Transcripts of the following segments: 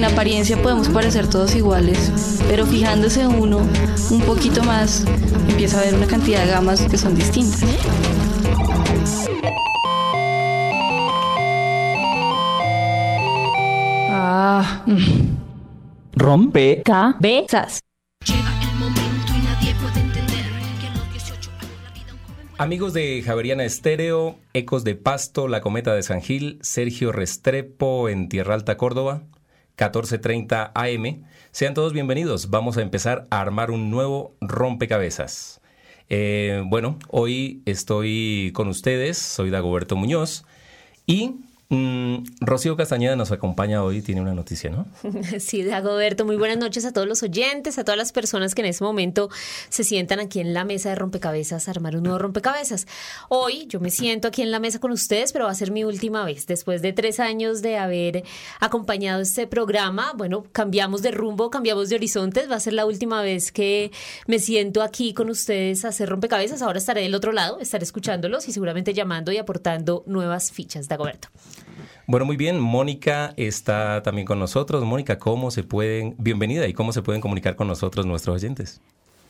En apariencia podemos parecer todos iguales, pero fijándose uno un poquito más, empieza a ver una cantidad de gamas que son distintas. Ah. Rompe. Cabezas. Amigos de Javeriana Estéreo, Ecos de Pasto, La Cometa de San Gil, Sergio Restrepo en Tierra Alta, Córdoba, 14:30 AM. Sean todos bienvenidos. Vamos a empezar a armar un nuevo rompecabezas. Eh, bueno, hoy estoy con ustedes, soy Dagoberto Muñoz y mm, Rocío Castañeda nos acompaña hoy, tiene una noticia, ¿no? Sí, Dagoberto, muy buenas noches a todos los oyentes, a todas las personas que en este momento se sientan aquí en la mesa de rompecabezas armar un nuevo rompecabezas. Hoy yo me siento aquí en la mesa con ustedes, pero va a ser mi última vez. Después de tres años de haber acompañado este programa, bueno, cambiamos de rumbo, cambiamos de horizontes. Va a ser la última vez que me siento aquí con ustedes a hacer rompecabezas. Ahora estaré del otro lado, estaré escuchándolos y seguramente llamando y aportando nuevas fichas, Dagoberto. Bueno, muy bien, Mónica está también con nosotros. Mónica, ¿cómo se pueden, bienvenida y cómo se pueden comunicar con nosotros nuestros oyentes?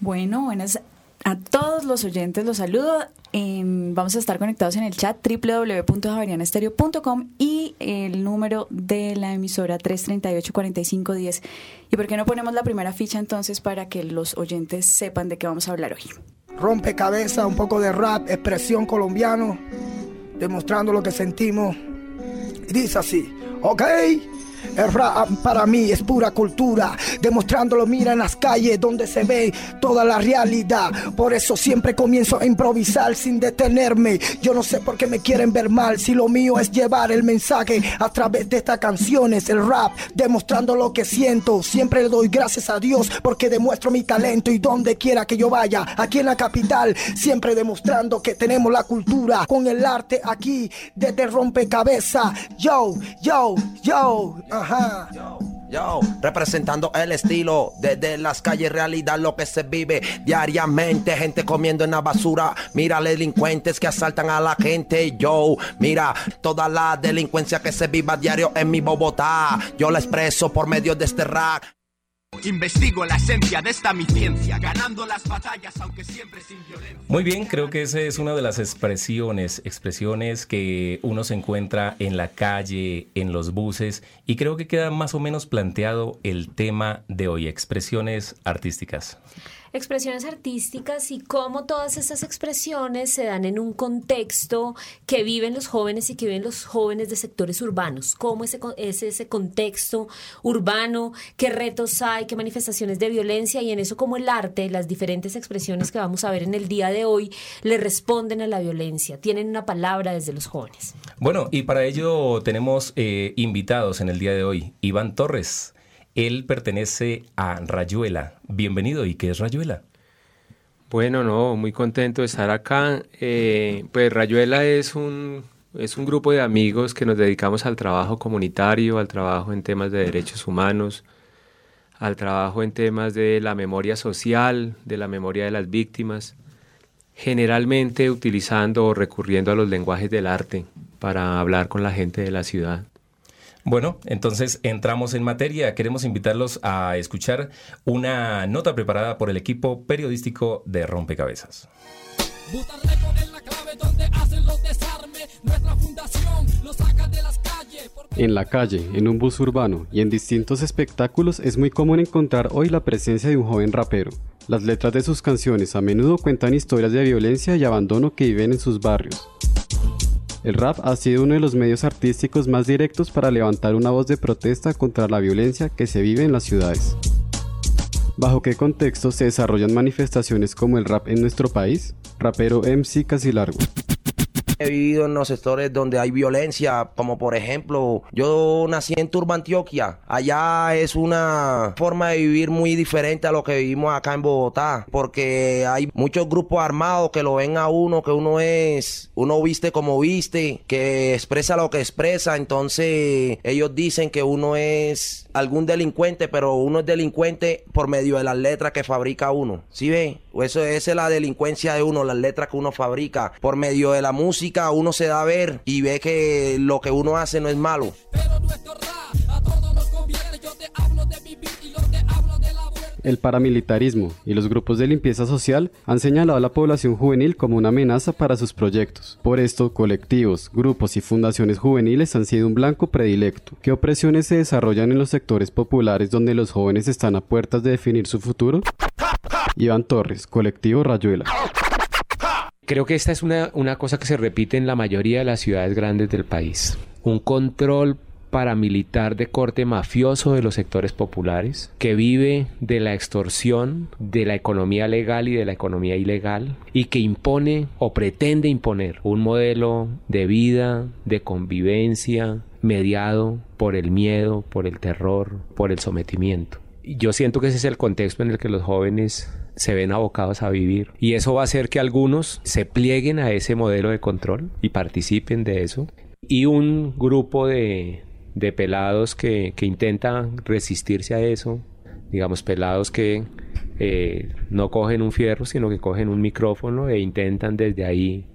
Bueno, buenas a todos los oyentes, los saludo. Eh, vamos a estar conectados en el chat www.javerianestereo.com y el número de la emisora 338-4510. ¿Y por qué no ponemos la primera ficha entonces para que los oyentes sepan de qué vamos a hablar hoy? rompecabezas, un poco de rap, expresión colombiano, demostrando lo que sentimos. Dice así, ok. El rap para mí es pura cultura, demostrándolo mira en las calles donde se ve toda la realidad. Por eso siempre comienzo a improvisar sin detenerme. Yo no sé por qué me quieren ver mal, si lo mío es llevar el mensaje a través de estas canciones, el rap, demostrando lo que siento. Siempre le doy gracias a Dios porque demuestro mi talento y donde quiera que yo vaya, aquí en la capital, siempre demostrando que tenemos la cultura con el arte aquí desde rompecabezas. Yo, yo, yo. Ajá. Yo, representando el estilo desde las calles, realidad lo que se vive diariamente. Gente comiendo en la basura. Mira, delincuentes que asaltan a la gente. Yo, mira, toda la delincuencia que se viva diario en mi Bogotá. Yo la expreso por medio de este rap. Investigo la esencia de esta mi ciencia, ganando las batallas aunque siempre sin violencia. Muy bien, creo que esa es una de las expresiones, expresiones que uno se encuentra en la calle, en los buses, y creo que queda más o menos planteado el tema de hoy, expresiones artísticas. Expresiones artísticas y cómo todas esas expresiones se dan en un contexto que viven los jóvenes y que viven los jóvenes de sectores urbanos. ¿Cómo ese, ese contexto urbano? ¿Qué retos hay? ¿Qué manifestaciones de violencia? Y en eso como el arte, las diferentes expresiones que vamos a ver en el día de hoy, le responden a la violencia. Tienen una palabra desde los jóvenes. Bueno, y para ello tenemos eh, invitados en el día de hoy. Iván Torres, él pertenece a Rayuela. Bienvenido, ¿y qué es Rayuela? Bueno, no, muy contento de estar acá. Eh, pues Rayuela es un, es un grupo de amigos que nos dedicamos al trabajo comunitario, al trabajo en temas de derechos humanos, al trabajo en temas de la memoria social, de la memoria de las víctimas, generalmente utilizando o recurriendo a los lenguajes del arte para hablar con la gente de la ciudad. Bueno, entonces entramos en materia. Queremos invitarlos a escuchar una nota preparada por el equipo periodístico de Rompecabezas. En la calle, en un bus urbano y en distintos espectáculos es muy común encontrar hoy la presencia de un joven rapero. Las letras de sus canciones a menudo cuentan historias de violencia y abandono que viven en sus barrios. El rap ha sido uno de los medios artísticos más directos para levantar una voz de protesta contra la violencia que se vive en las ciudades. ¿Bajo qué contexto se desarrollan manifestaciones como el rap en nuestro país? Rapero MC Casilargo. He vivido en los sectores donde hay violencia, como por ejemplo, yo nací en Turba, Antioquia. Allá es una forma de vivir muy diferente a lo que vivimos acá en Bogotá, porque hay muchos grupos armados que lo ven a uno, que uno es, uno viste como viste, que expresa lo que expresa, entonces ellos dicen que uno es algún delincuente, pero uno es delincuente por medio de las letras que fabrica uno. ¿Sí ve? Eso, esa es la delincuencia de uno, las letras que uno fabrica. Por medio de la música uno se da a ver y ve que lo que uno hace no es malo. El paramilitarismo y los grupos de limpieza social han señalado a la población juvenil como una amenaza para sus proyectos. Por esto, colectivos, grupos y fundaciones juveniles han sido un blanco predilecto. ¿Qué opresiones se desarrollan en los sectores populares donde los jóvenes están a puertas de definir su futuro? Iván Torres, colectivo Rayuela. Creo que esta es una, una cosa que se repite en la mayoría de las ciudades grandes del país. Un control paramilitar de corte mafioso de los sectores populares, que vive de la extorsión, de la economía legal y de la economía ilegal, y que impone o pretende imponer un modelo de vida, de convivencia, mediado por el miedo, por el terror, por el sometimiento. Yo siento que ese es el contexto en el que los jóvenes se ven abocados a vivir. Y eso va a hacer que algunos se plieguen a ese modelo de control y participen de eso. Y un grupo de, de pelados que, que, intentan resistirse a eso, digamos, pelados que eh, no cogen un fierro, sino que cogen un micrófono e intentan desde ahí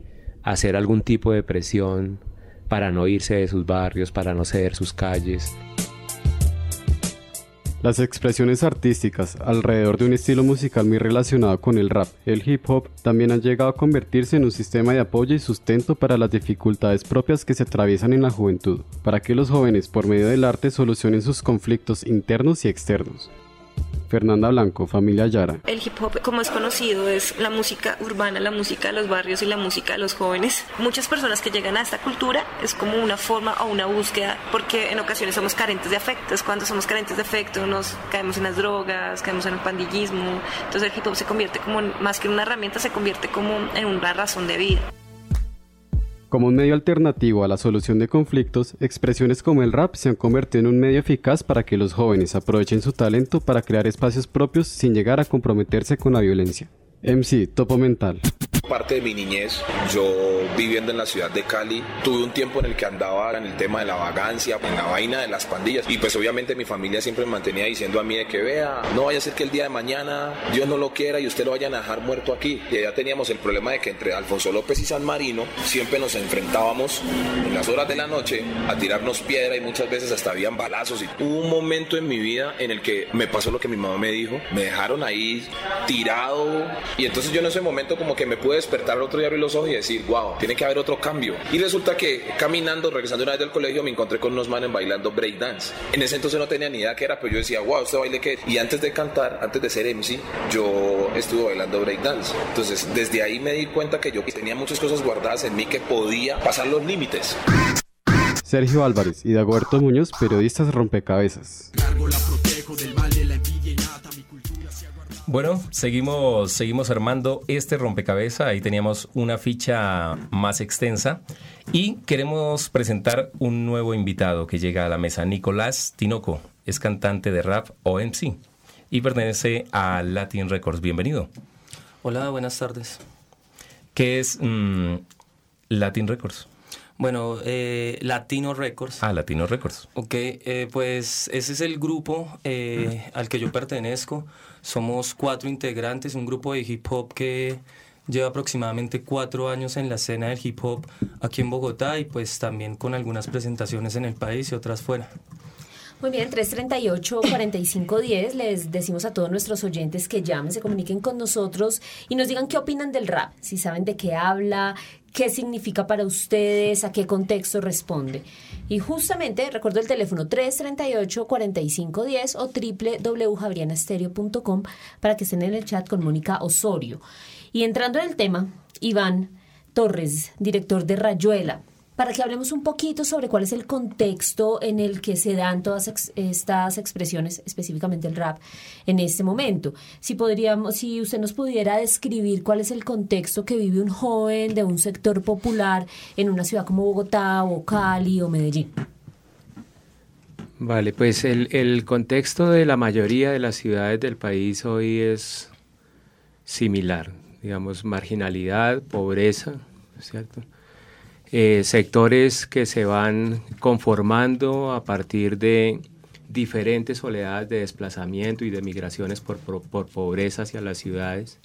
hacer algún tipo de presión para no irse de sus barrios, para no ceder sus calles. Las expresiones artísticas alrededor de un estilo musical muy relacionado con el rap, el hip hop, también han llegado a convertirse en un sistema de apoyo y sustento para las dificultades propias que se atraviesan en la juventud, para que los jóvenes por medio del arte solucionen sus conflictos internos y externos. Fernanda Blanco, familia Yara. El hip hop, como es conocido, es la música urbana, la música de los barrios y la música de los jóvenes. Muchas personas que llegan a esta cultura es como una forma o una búsqueda, porque en ocasiones somos carentes de afecto. Cuando somos carentes de afecto, nos caemos en las drogas, caemos en el pandillismo. Entonces el hip hop se convierte como, más que en una herramienta, se convierte como en una razón de vida. Como un medio alternativo a la solución de conflictos, expresiones como el rap se han convertido en un medio eficaz para que los jóvenes aprovechen su talento para crear espacios propios sin llegar a comprometerse con la violencia. MC, Topo Mental. Parte de mi niñez, yo viviendo en la ciudad de Cali, tuve un tiempo en el que andaba en el tema de la vagancia, en la vaina de las pandillas. Y pues obviamente mi familia siempre me mantenía diciendo a mí de que vea, no vaya a ser que el día de mañana Dios no lo quiera y usted lo vayan a dejar muerto aquí. Y ya teníamos el problema de que entre Alfonso López y San Marino siempre nos enfrentábamos en las horas de la noche a tirarnos piedra y muchas veces hasta habían balazos. Y hubo un momento en mi vida en el que me pasó lo que mi mamá me dijo, me dejaron ahí tirado y entonces yo en ese momento como que me pude despertar el otro día, abrir los ojos y decir, wow, tiene que haber otro cambio. Y resulta que caminando, regresando una vez del colegio, me encontré con unos manes bailando breakdance. En ese entonces no tenía ni idea qué era, pero yo decía, wow, este baile qué es. Y antes de cantar, antes de ser MC, yo estuve bailando breakdance. Entonces desde ahí me di cuenta que yo tenía muchas cosas guardadas en mí que podía pasar los límites. Sergio Álvarez y Dagoberto Muñoz, periodistas rompecabezas. Bueno, seguimos, seguimos armando este rompecabezas. Ahí teníamos una ficha más extensa. Y queremos presentar un nuevo invitado que llega a la mesa. Nicolás Tinoco es cantante de rap o MC y pertenece a Latin Records. Bienvenido. Hola, buenas tardes. ¿Qué es mm, Latin Records? Bueno, eh, Latino Records. Ah, Latino Records. Ok, eh, pues ese es el grupo eh, al que yo pertenezco. Somos cuatro integrantes, un grupo de hip hop que lleva aproximadamente cuatro años en la escena del hip hop aquí en Bogotá y pues también con algunas presentaciones en el país y otras fuera. Muy bien, 338-4510. Les decimos a todos nuestros oyentes que llamen, se comuniquen con nosotros y nos digan qué opinan del rap, si saben de qué habla, qué significa para ustedes, a qué contexto responde. Y justamente recuerdo el teléfono 338-4510 o www.javrianastereo.com para que estén en el chat con Mónica Osorio. Y entrando en el tema, Iván Torres, director de Rayuela. Para que hablemos un poquito sobre cuál es el contexto en el que se dan todas estas expresiones, específicamente el rap, en este momento. Si podríamos, si usted nos pudiera describir cuál es el contexto que vive un joven de un sector popular en una ciudad como Bogotá o Cali o Medellín. Vale, pues el, el contexto de la mayoría de las ciudades del país hoy es similar, digamos, marginalidad, pobreza, ¿cierto? Eh, sectores que se van conformando a partir de diferentes oleadas de desplazamiento y de migraciones por, pobreza hacia las ciudades.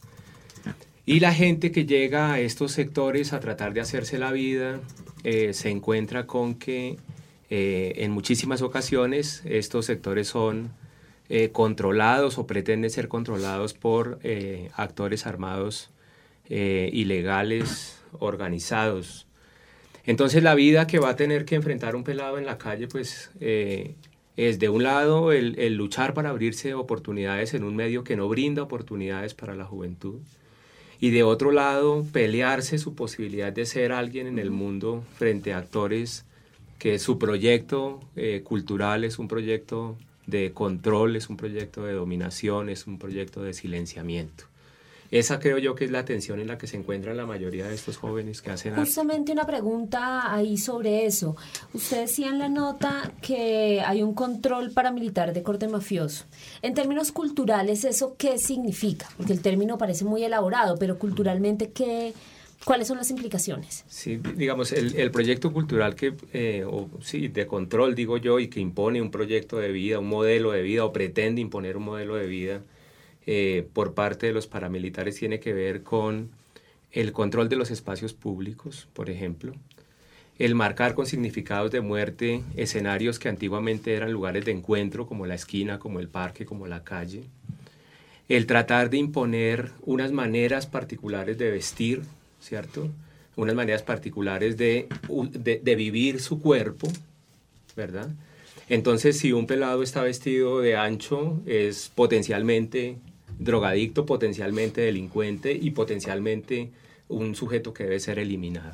Y la gente que llega a estos sectores a tratar de hacerse la vida eh, se encuentra con que eh, en muchísimas ocasiones estos sectores son controlados o pretenden ser controlados por actores armados ilegales organizados entonces la vida que va a tener que enfrentar un pelado en la calle, pues eh, es de un lado el, luchar para abrirse oportunidades en un medio que no brinda oportunidades para la juventud. Y de otro lado, pelearse su posibilidad de ser alguien en el mundo frente a actores que su proyecto eh, cultural es un proyecto de control, es un proyecto de dominación, es un proyecto de silenciamiento. Esa creo yo que es la tensión en la que se encuentran la mayoría de estos jóvenes que hacen Justamente una pregunta ahí sobre eso. Usted decía en la nota que hay un control paramilitar de corte mafioso. En términos culturales, ¿eso qué significa? Porque el término parece muy elaborado, pero culturalmente, ¿qué, ¿cuáles son las implicaciones? Sí, digamos, el, proyecto cultural que, eh, o, sí, de control, digo yo, y que impone un proyecto de vida, un modelo de vida, o pretende imponer un modelo de vida, eh, por parte de los paramilitares tiene que ver con el control de los espacios públicos, por ejemplo, el marcar con significados de muerte escenarios que antiguamente eran lugares de encuentro, como la esquina, como el parque, como la calle, el tratar de imponer unas maneras particulares de vestir, ¿cierto? Unas maneras particulares de, de, de vivir su cuerpo, ¿verdad? Entonces, si un pelado está vestido de ancho, es potencialmente drogadicto, potencialmente delincuente y potencialmente un sujeto que debe ser eliminado.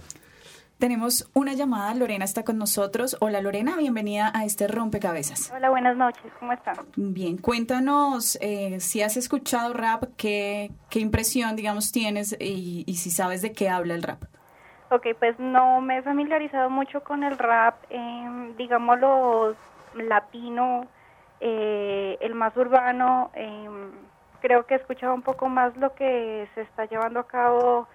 Tenemos una llamada, Lorena está con nosotros. Hola Lorena, bienvenida a este rompecabezas. Hola, buenas noches, ¿cómo están? Bien, cuéntanos eh, si has escuchado rap, qué, qué impresión, digamos, tienes y, si sabes de qué habla el rap. Ok, pues no me he familiarizado mucho con el rap, eh, digámoslo, latino, eh, el más urbano. Eh, creo que he escuchado un poco más lo que se está llevando a cabo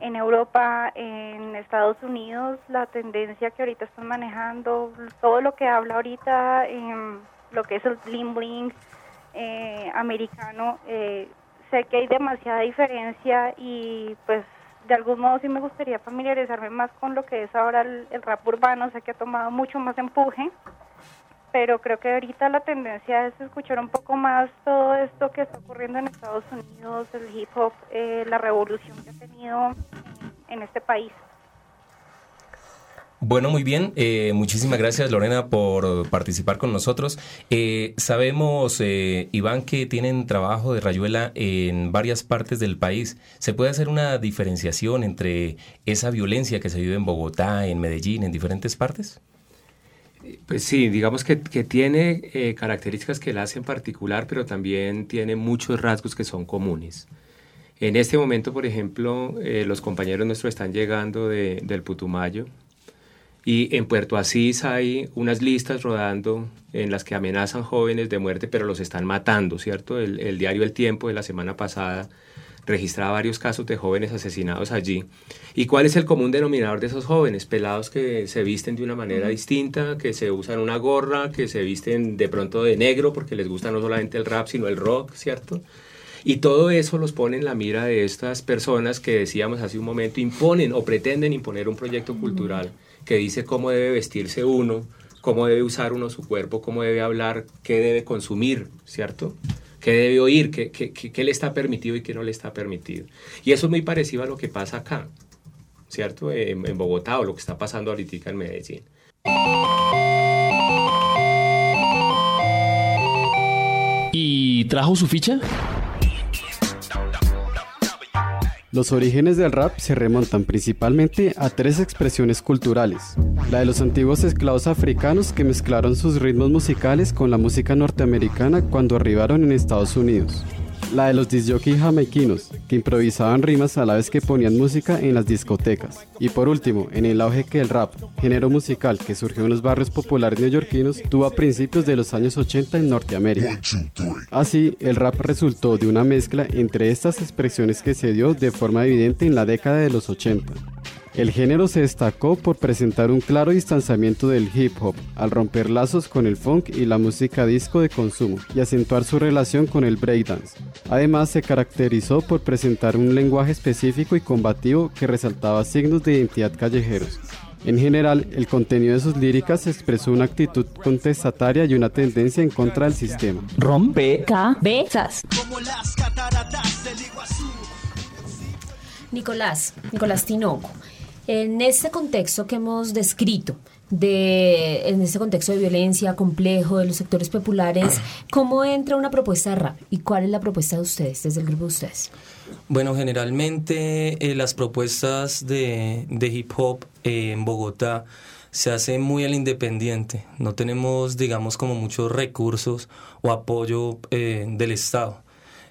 en Europa, en Estados Unidos, la tendencia que ahorita están manejando, todo lo que habla ahorita en lo que es el bling bling eh, americano. Eh, sé que hay demasiada diferencia y pues de algún modo sí me gustaría familiarizarme más con lo que es ahora el rap urbano, sé que ha tomado mucho más empuje pero creo que ahorita la tendencia es escuchar un poco más todo esto que está ocurriendo en Estados Unidos, el hip hop, eh, la revolución que ha tenido en este país. Bueno, muy bien. Eh, muchísimas gracias, Lorena, por participar con nosotros. Eh, sabemos, Iván, que tienen trabajo de rayuela en varias partes del país. ¿Se puede hacer una diferenciación entre esa violencia que se vive en Bogotá, en Medellín, en diferentes partes? Pues sí, digamos que, tiene eh, características que la hacen particular, pero también tiene muchos rasgos que son comunes. En este momento, por ejemplo, eh, los compañeros nuestros están llegando del Putumayo y en Puerto Asís hay unas listas rodando en las que amenazan jóvenes de muerte, pero los están matando, ¿cierto? El, el diario El Tiempo de la semana pasada registraba varios casos de jóvenes asesinados allí. ¿Y cuál es el común denominador de esos jóvenes? Pelados que se visten de una manera distinta, que se usan una gorra, que se visten de pronto de negro porque les gusta no solamente el rap, sino el rock, ¿cierto? Y todo eso los pone en la mira de estas personas que decíamos hace un momento imponen o pretenden imponer un proyecto cultural que dice cómo debe vestirse uno, cómo debe usar uno su cuerpo, cómo debe hablar, qué debe consumir, ¿cierto? Qué debe oír, qué, qué, le está permitido y qué no le está permitido. Y eso es muy parecido a lo que pasa acá, ¿cierto? En, en Bogotá o lo que está pasando ahorita en Medellín. ¿Y trajo su ficha? Los orígenes del rap se remontan principalmente a tres expresiones culturales. La de los antiguos esclavos africanos que mezclaron sus ritmos musicales con la música norteamericana cuando arribaron en Estados Unidos la de los disjockeys jamaiquinos, que improvisaban rimas a la vez que ponían música en las discotecas. Y por último, en el auge que el rap, género musical que surgió en los barrios populares neoyorquinos, tuvo a principios de los años 80 en Norteamérica. Así, el rap resultó de una mezcla entre estas expresiones que se dio de forma evidente en la década de los 80. El género se destacó por presentar un claro distanciamiento del hip hop, al romper lazos con el funk y la música disco de consumo, y acentuar su relación con el breakdance. Además, se caracterizó por presentar un lenguaje específico y combativo que resaltaba signos de identidad callejeros. En general, el contenido de sus líricas expresó una actitud contestataria y una tendencia en contra del sistema. Rompecabezas. Nicolás, Nicolás Tinoco. En este contexto que hemos descrito, de, en este contexto de violencia complejo de los sectores populares, ¿cómo entra una propuesta de rap? ¿Y cuál es la propuesta de ustedes, desde el grupo de ustedes? Bueno, generalmente eh, las propuestas de, de hip hop eh, en Bogotá se hacen muy al independiente. No tenemos, digamos, como muchos recursos o apoyo eh, del Estado.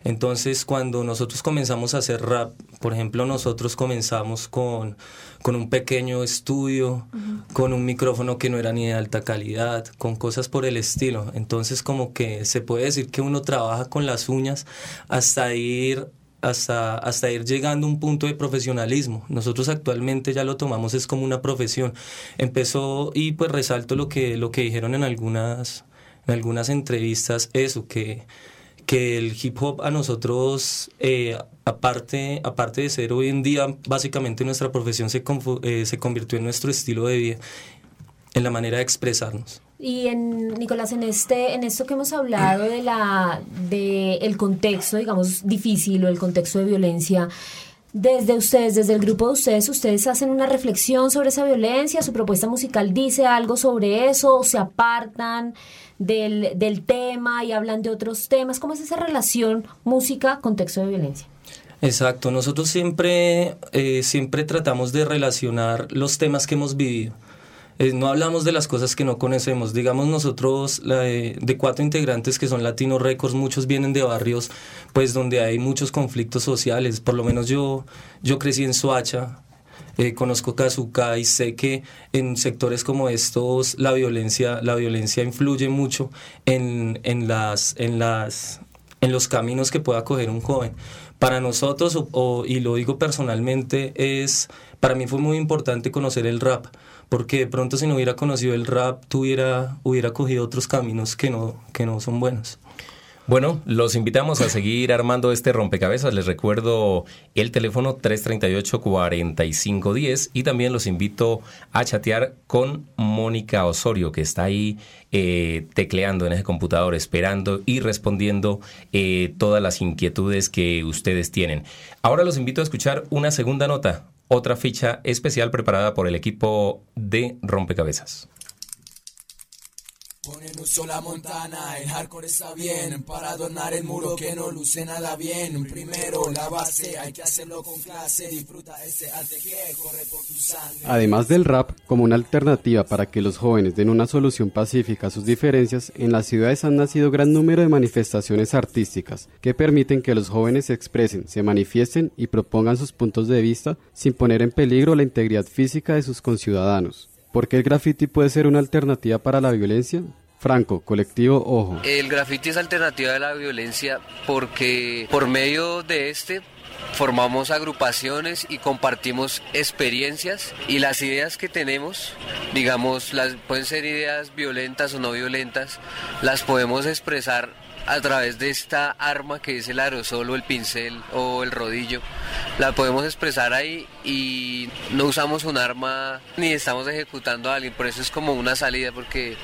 Entonces, cuando nosotros comenzamos a hacer rap, por ejemplo, nosotros comenzamos con, con un pequeño estudio, con un micrófono que no era ni de alta calidad, con cosas por el estilo. Entonces, como que se puede decir que uno trabaja con las uñas hasta ir hasta, hasta ir llegando a un punto de profesionalismo. Nosotros actualmente ya lo tomamos es como una profesión. Empezó y pues resalto lo que, lo que dijeron en algunas, en algunas entrevistas, eso, que que el hip hop a nosotros, eh, aparte, aparte de ser hoy en día, básicamente nuestra profesión se, eh, se convirtió en nuestro estilo de vida, en la manera de expresarnos. Y en Nicolás, en este, en esto que hemos hablado de la, de el contexto, digamos, difícil o el contexto de violencia, desde ustedes, desde el grupo de ustedes, ustedes hacen una reflexión sobre esa violencia, su propuesta musical dice algo sobre eso, o se apartan del, del tema y hablan de otros temas. ¿Cómo es esa relación música-contexto de violencia? Exacto, nosotros siempre, eh, siempre tratamos de relacionar los temas que hemos vivido. Eh, no hablamos de las cosas que no conocemos. Digamos nosotros, de, cuatro integrantes que son Latino Records, muchos vienen de barrios pues donde hay muchos conflictos sociales. Por lo menos yo, yo crecí en Soacha, eh, conozco Kazuka y sé que en sectores como estos la violencia, la violencia influye mucho en, en, las, en, las, en los caminos que pueda coger un joven. Para nosotros, y lo digo personalmente, es, para mí fue muy importante conocer el rap porque de pronto si no hubiera conocido el rap, tuviera, hubiera cogido otros caminos que no, que no son buenos. Bueno, los invitamos a seguir armando este rompecabezas. Les recuerdo el teléfono 338-4510 y también los invito a chatear con Mónica Osorio, que está ahí eh, tecleando en ese computador, esperando y respondiendo eh, todas las inquietudes que ustedes tienen. Ahora los invito a escuchar una segunda nota, otra ficha especial preparada por el equipo de Rompecabezas. Ponen montana, el hardcore está bien. Para el muro que no luce nada bien. Primero la base, hay que hacerlo con clase. Disfruta corre por tu sangre. Además del rap, como una alternativa para que los jóvenes den una solución pacífica a sus diferencias En las ciudades han nacido gran número de manifestaciones artísticas Que permiten que los jóvenes se expresen, se manifiesten y propongan sus puntos de vista Sin poner en peligro la integridad física de sus conciudadanos ¿Por qué el graffiti puede ser una alternativa para la violencia? Franco, colectivo Ojo. El graffiti es alternativa de la violencia porque por medio de este formamos agrupaciones y compartimos experiencias y las ideas que tenemos, digamos, las pueden ser ideas violentas o no violentas, las podemos expresar a través de esta arma que es el aerosol o el pincel o el rodillo. La podemos expresar ahí y no usamos un arma ni estamos ejecutando a alguien, por eso es como una salida porque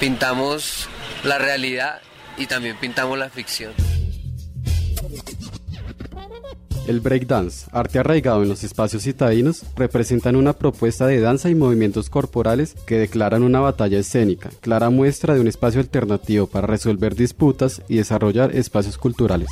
pintamos la realidad y también pintamos la ficción. El breakdance, arte arraigado en los espacios citadinos, representan una propuesta de danza y movimientos corporales que declaran una batalla escénica, clara muestra de un espacio alternativo para resolver disputas y desarrollar espacios culturales.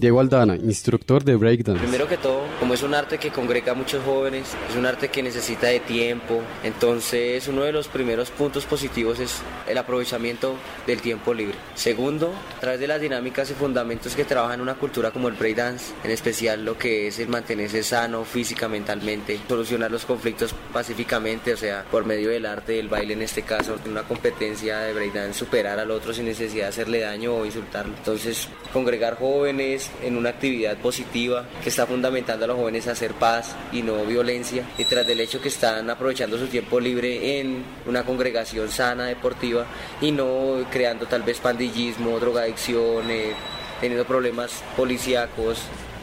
Diego Aldana, instructor de breakdance. Primero que todo, como es un arte que congrega a muchos jóvenes, es un arte que necesita de tiempo, entonces uno de los primeros puntos positivos es el aprovechamiento del tiempo libre. Segundo, a través de las dinámicas y fundamentos que trabajan una cultura como el breakdance, en especial lo que es el mantenerse sano física, mentalmente, solucionar los conflictos pacíficamente, o sea, por medio del arte, del baile en este caso, una competencia de breakdance, superar al otro sin necesidad de hacerle daño o insultarlo. Entonces, congregar jóvenes en una actividad positiva que está fundamentando a los jóvenes a hacer paz y no violencia, y tras del hecho que están aprovechando su tiempo libre en una congregación sana, deportiva, y no creando tal vez pandillismo, drogadicción, eh, teniendo problemas policíacos,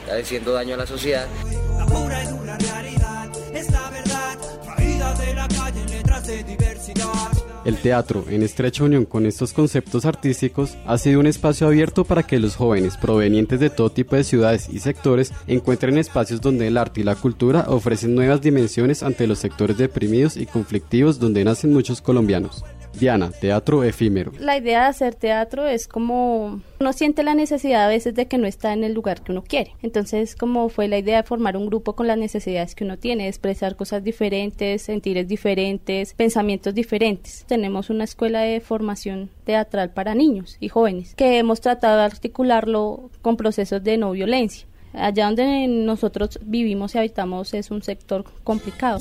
haciendo daño a la sociedad. La pura dura realidad es la verdad, traída de la calle en letras de diversidad. El teatro, en estrecha unión con estos conceptos artísticos, ha sido un espacio abierto para que los jóvenes provenientes de todo tipo de ciudades y sectores encuentren espacios donde el arte y la cultura ofrecen nuevas dimensiones ante los sectores deprimidos y conflictivos donde nacen muchos colombianos. Diana, teatro efímero. La idea de hacer teatro es como uno siente la necesidad a veces de que no está en el lugar que uno quiere. Entonces, como fue la idea de formar un grupo con las necesidades que uno tiene, expresar cosas diferentes, sentires diferentes, pensamientos diferentes. Tenemos una escuela de formación teatral para niños y jóvenes que hemos tratado de articularlo con procesos de no violencia. Allá donde nosotros vivimos y habitamos es un sector complicado.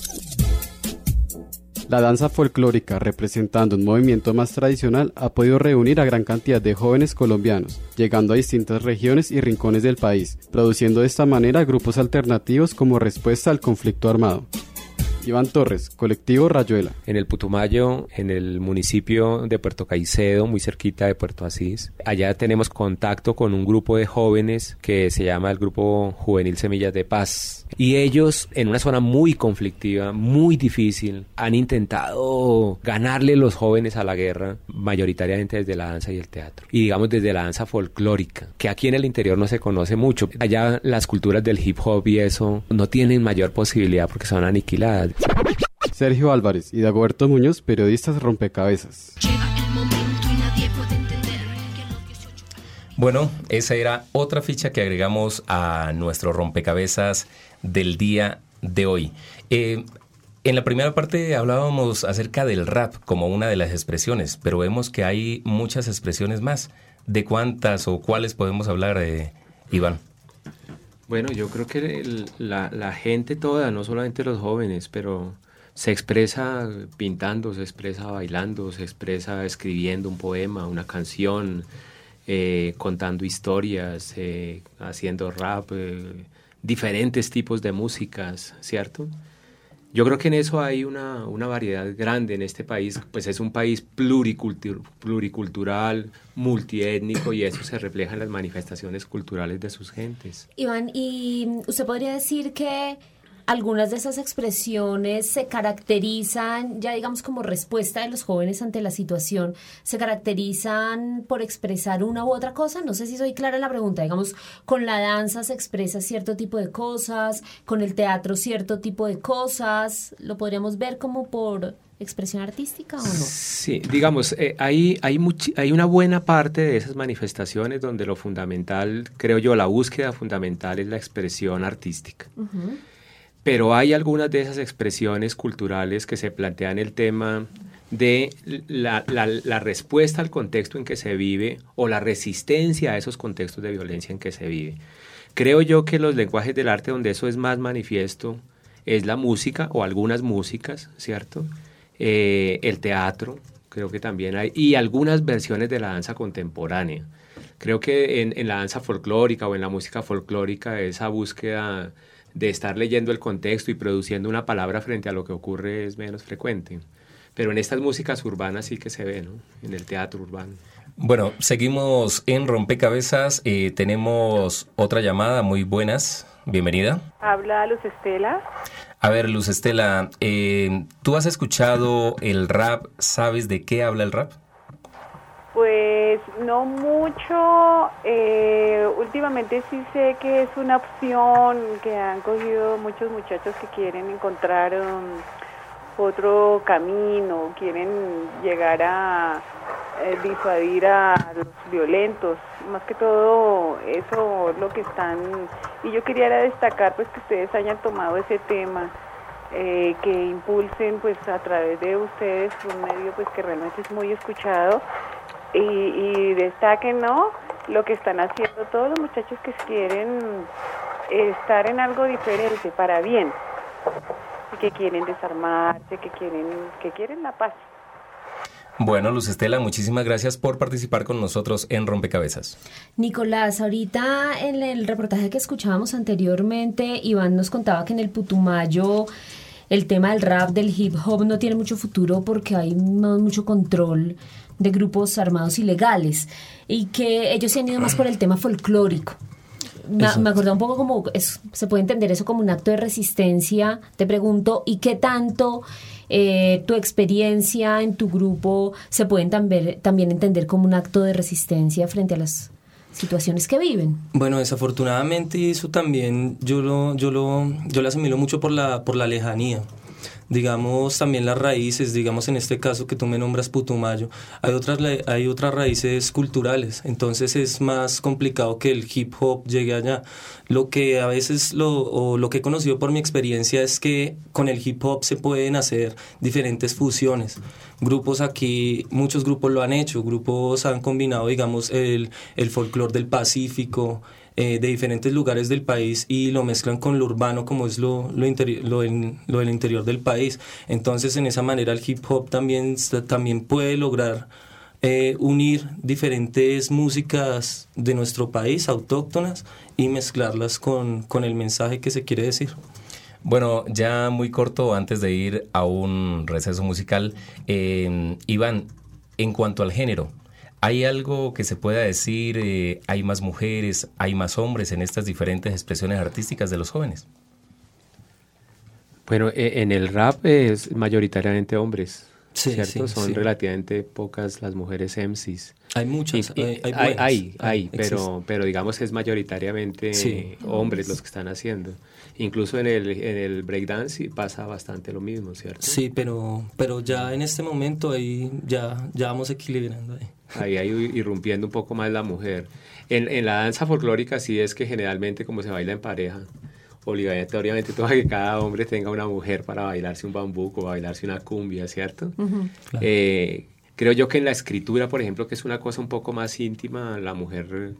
La danza folclórica, representando un movimiento más tradicional, ha podido reunir a gran cantidad de jóvenes colombianos, llegando a distintas regiones y rincones del país, produciendo de esta manera grupos alternativos como respuesta al conflicto armado. Iván Torres, colectivo Rayuela. En el Putumayo, en el municipio de Puerto Caicedo, muy cerquita de Puerto Asís. Allá tenemos contacto con un grupo de jóvenes que se llama el Grupo Juvenil Semillas de Paz. Y ellos, en una zona muy conflictiva, muy difícil, han intentado ganarle los jóvenes a la guerra, mayoritariamente desde la danza y el teatro. Y digamos desde la danza folclórica, que aquí en el interior no se conoce mucho. Allá las culturas del hip hop y eso no tienen mayor posibilidad porque son aniquiladas. Sergio Álvarez y Dagoberto Muñoz, periodistas rompecabezas. Bueno, esa era otra ficha que agregamos a nuestro rompecabezas del día de hoy. Eh, en la primera parte hablábamos acerca del rap como una de las expresiones, pero vemos que hay muchas expresiones más. ¿De cuántas o cuáles podemos hablar, eh, Iván? Bueno, yo creo que la, gente toda, no solamente los jóvenes, pero se expresa pintando, se expresa bailando, se expresa escribiendo un poema, una canción, eh, contando historias, haciendo rap, diferentes tipos de músicas, ¿cierto? Yo creo que en eso hay una, una variedad grande en este país, pues es un país pluricultur- pluricultural, multiétnico y eso se refleja en las manifestaciones culturales de sus gentes. Iván, ¿y usted podría decir que algunas de esas expresiones se caracterizan, ya digamos como respuesta de los jóvenes ante la situación, se caracterizan por expresar una u otra cosa? No sé si soy clara en la pregunta. Digamos, con la danza se expresa cierto tipo de cosas, con el teatro cierto tipo de cosas. ¿Lo podríamos ver como por expresión artística o no? Sí, digamos, eh, hay, hay, hay una buena parte de esas manifestaciones donde lo fundamental, creo yo, la búsqueda fundamental es la expresión artística. Pero hay algunas de esas expresiones culturales que se plantean el tema de la, respuesta al contexto en que se vive o la resistencia a esos contextos de violencia en que se vive. Creo yo que los lenguajes del arte donde eso es más manifiesto es la música o algunas músicas, ¿cierto? Eh, el teatro, creo que también hay, y algunas versiones de la danza contemporánea. Creo que en, en la danza folclórica o en la música folclórica esa búsqueda de estar leyendo el contexto y produciendo una palabra frente a lo que ocurre es menos frecuente. Pero en estas músicas urbanas sí que se ve, ¿no? En el teatro urbano. Bueno, seguimos en Rompecabezas. eh, tenemos otra llamada, muy buenas. Bienvenida. Habla Luz Estela. A ver, Luz Estela, eh, ¿tú has escuchado el rap? ¿Sabes de qué habla el rap? Pues no mucho. eh, últimamente sí sé que es una opción que han cogido muchos muchachos que quieren encontrar um, otro camino, quieren llegar a, eh, disuadir a los violentos, más que todo eso lo que están, y yo quería destacar pues que ustedes hayan tomado ese tema, eh, que impulsen pues a través de ustedes un medio pues que realmente es muy escuchado y, y destaquen no lo que están haciendo todos los muchachos que quieren estar en algo diferente para bien. Que quieren desarmarse que quieren que quieren la paz. Bueno, Luz Estela, muchísimas gracias por participar con nosotros en Rompecabezas. Nicolás, ahorita en el reportaje que escuchábamos anteriormente, Iván nos contaba que en el Putumayo el tema del rap, del hip hop no tiene mucho futuro porque hay mucho control de grupos armados ilegales y que ellos se han ido más por el tema folclórico. Me, me acordé un poco como, se puede entender eso como un acto de resistencia. Te pregunto, ¿y qué tanto eh, tu experiencia en tu grupo se pueden también, también entender como un acto de resistencia frente a las situaciones que viven. Bueno, desafortunadamente eso también yo lo, yo lo, yo lo asimilo mucho por la, por la lejanía digamos también las raíces, digamos en este caso que tú me nombras Putumayo, hay otras, hay otras raíces culturales, entonces es más complicado que el hip hop llegue allá. Lo que a veces lo, o lo que he conocido por mi experiencia es que con el hip hop se pueden hacer diferentes fusiones. Grupos aquí, muchos grupos lo han hecho, grupos han combinado, digamos, el, el folclore del Pacífico, eh, de diferentes lugares del país y lo mezclan con lo urbano como es lo, lo, lo, del interior del país. Entonces en esa manera el hip hop también, también puede lograr eh, unir diferentes músicas de nuestro país, autóctonas, y mezclarlas con, con el mensaje que se quiere decir. Bueno, ya muy corto antes de ir a un receso musical, eh, Iván, en cuanto al género, ¿Hay algo que se pueda decir, eh, hay más mujeres, hay más hombres en estas diferentes expresiones artísticas de los jóvenes? Bueno, e, en el rap es mayoritariamente hombres, sí, ¿cierto? Son relativamente pocas las mujeres MCs. Hay muchas, hay, hay, hay, pero, pero digamos que es mayoritariamente hombres los que están haciendo. Incluso en el, en el breakdance pasa bastante lo mismo, ¿cierto? Sí, pero, pero ya en este momento ahí ya, ya vamos equilibrando ahí. Ahí hay irrumpiendo un poco más la mujer. En, en la danza folclórica sí es que generalmente como se baila en pareja, obligatoriamente todo que cada hombre tenga una mujer para bailarse un bambuco, bailarse una cumbia, ¿cierto? Eh, creo yo que en la escritura, por ejemplo, que es una cosa un poco más íntima, la mujer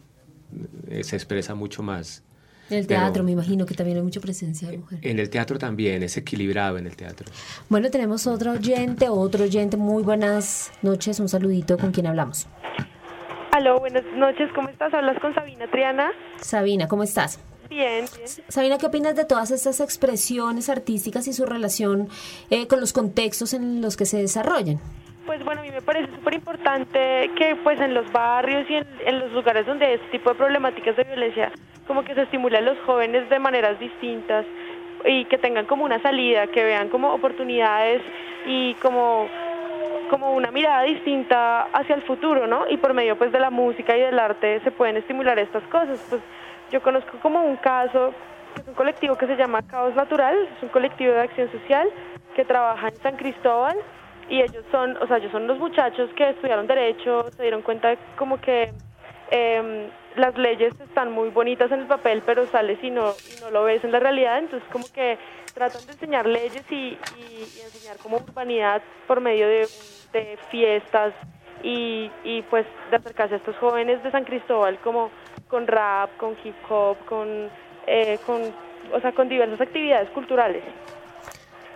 eh, se expresa mucho más. En el teatro, me imagino que también hay mucha presencia de mujer. En el teatro también, es equilibrado en el teatro. Bueno, tenemos otro oyente, otro oyente. Muy buenas noches, un saludito con quien hablamos. Aló, buenas noches, ¿cómo estás? ¿Hablas con Sabina Triana? Sabina, ¿cómo estás? Bien. Sabina, ¿qué opinas de todas estas expresiones artísticas y su relación eh, con los contextos en los que se desarrollan? Pues bueno, a mí me parece súper importante que pues en los barrios y en, los lugares donde este tipo de problemáticas de violencia como que se estimule a los jóvenes de maneras distintas y que tengan como una salida, que vean como oportunidades y como como una mirada distinta hacia el futuro, ¿no? Y por medio pues de la música y del arte se pueden estimular estas cosas. Pues yo conozco como un caso, es un colectivo que se llama Caos Natural, es un colectivo de acción social que trabaja en San Cristóbal y ellos son, o sea, ellos son los muchachos que estudiaron derecho, se dieron cuenta como que eh, las leyes están muy bonitas en el papel, pero sales y no, y no lo ves en la realidad, entonces como que tratan de enseñar leyes y, enseñar como urbanidad por medio de, fiestas y, y pues de acercarse a estos jóvenes de San Cristóbal como con rap, con hip hop, con, eh, con, o sea, con diversas actividades culturales.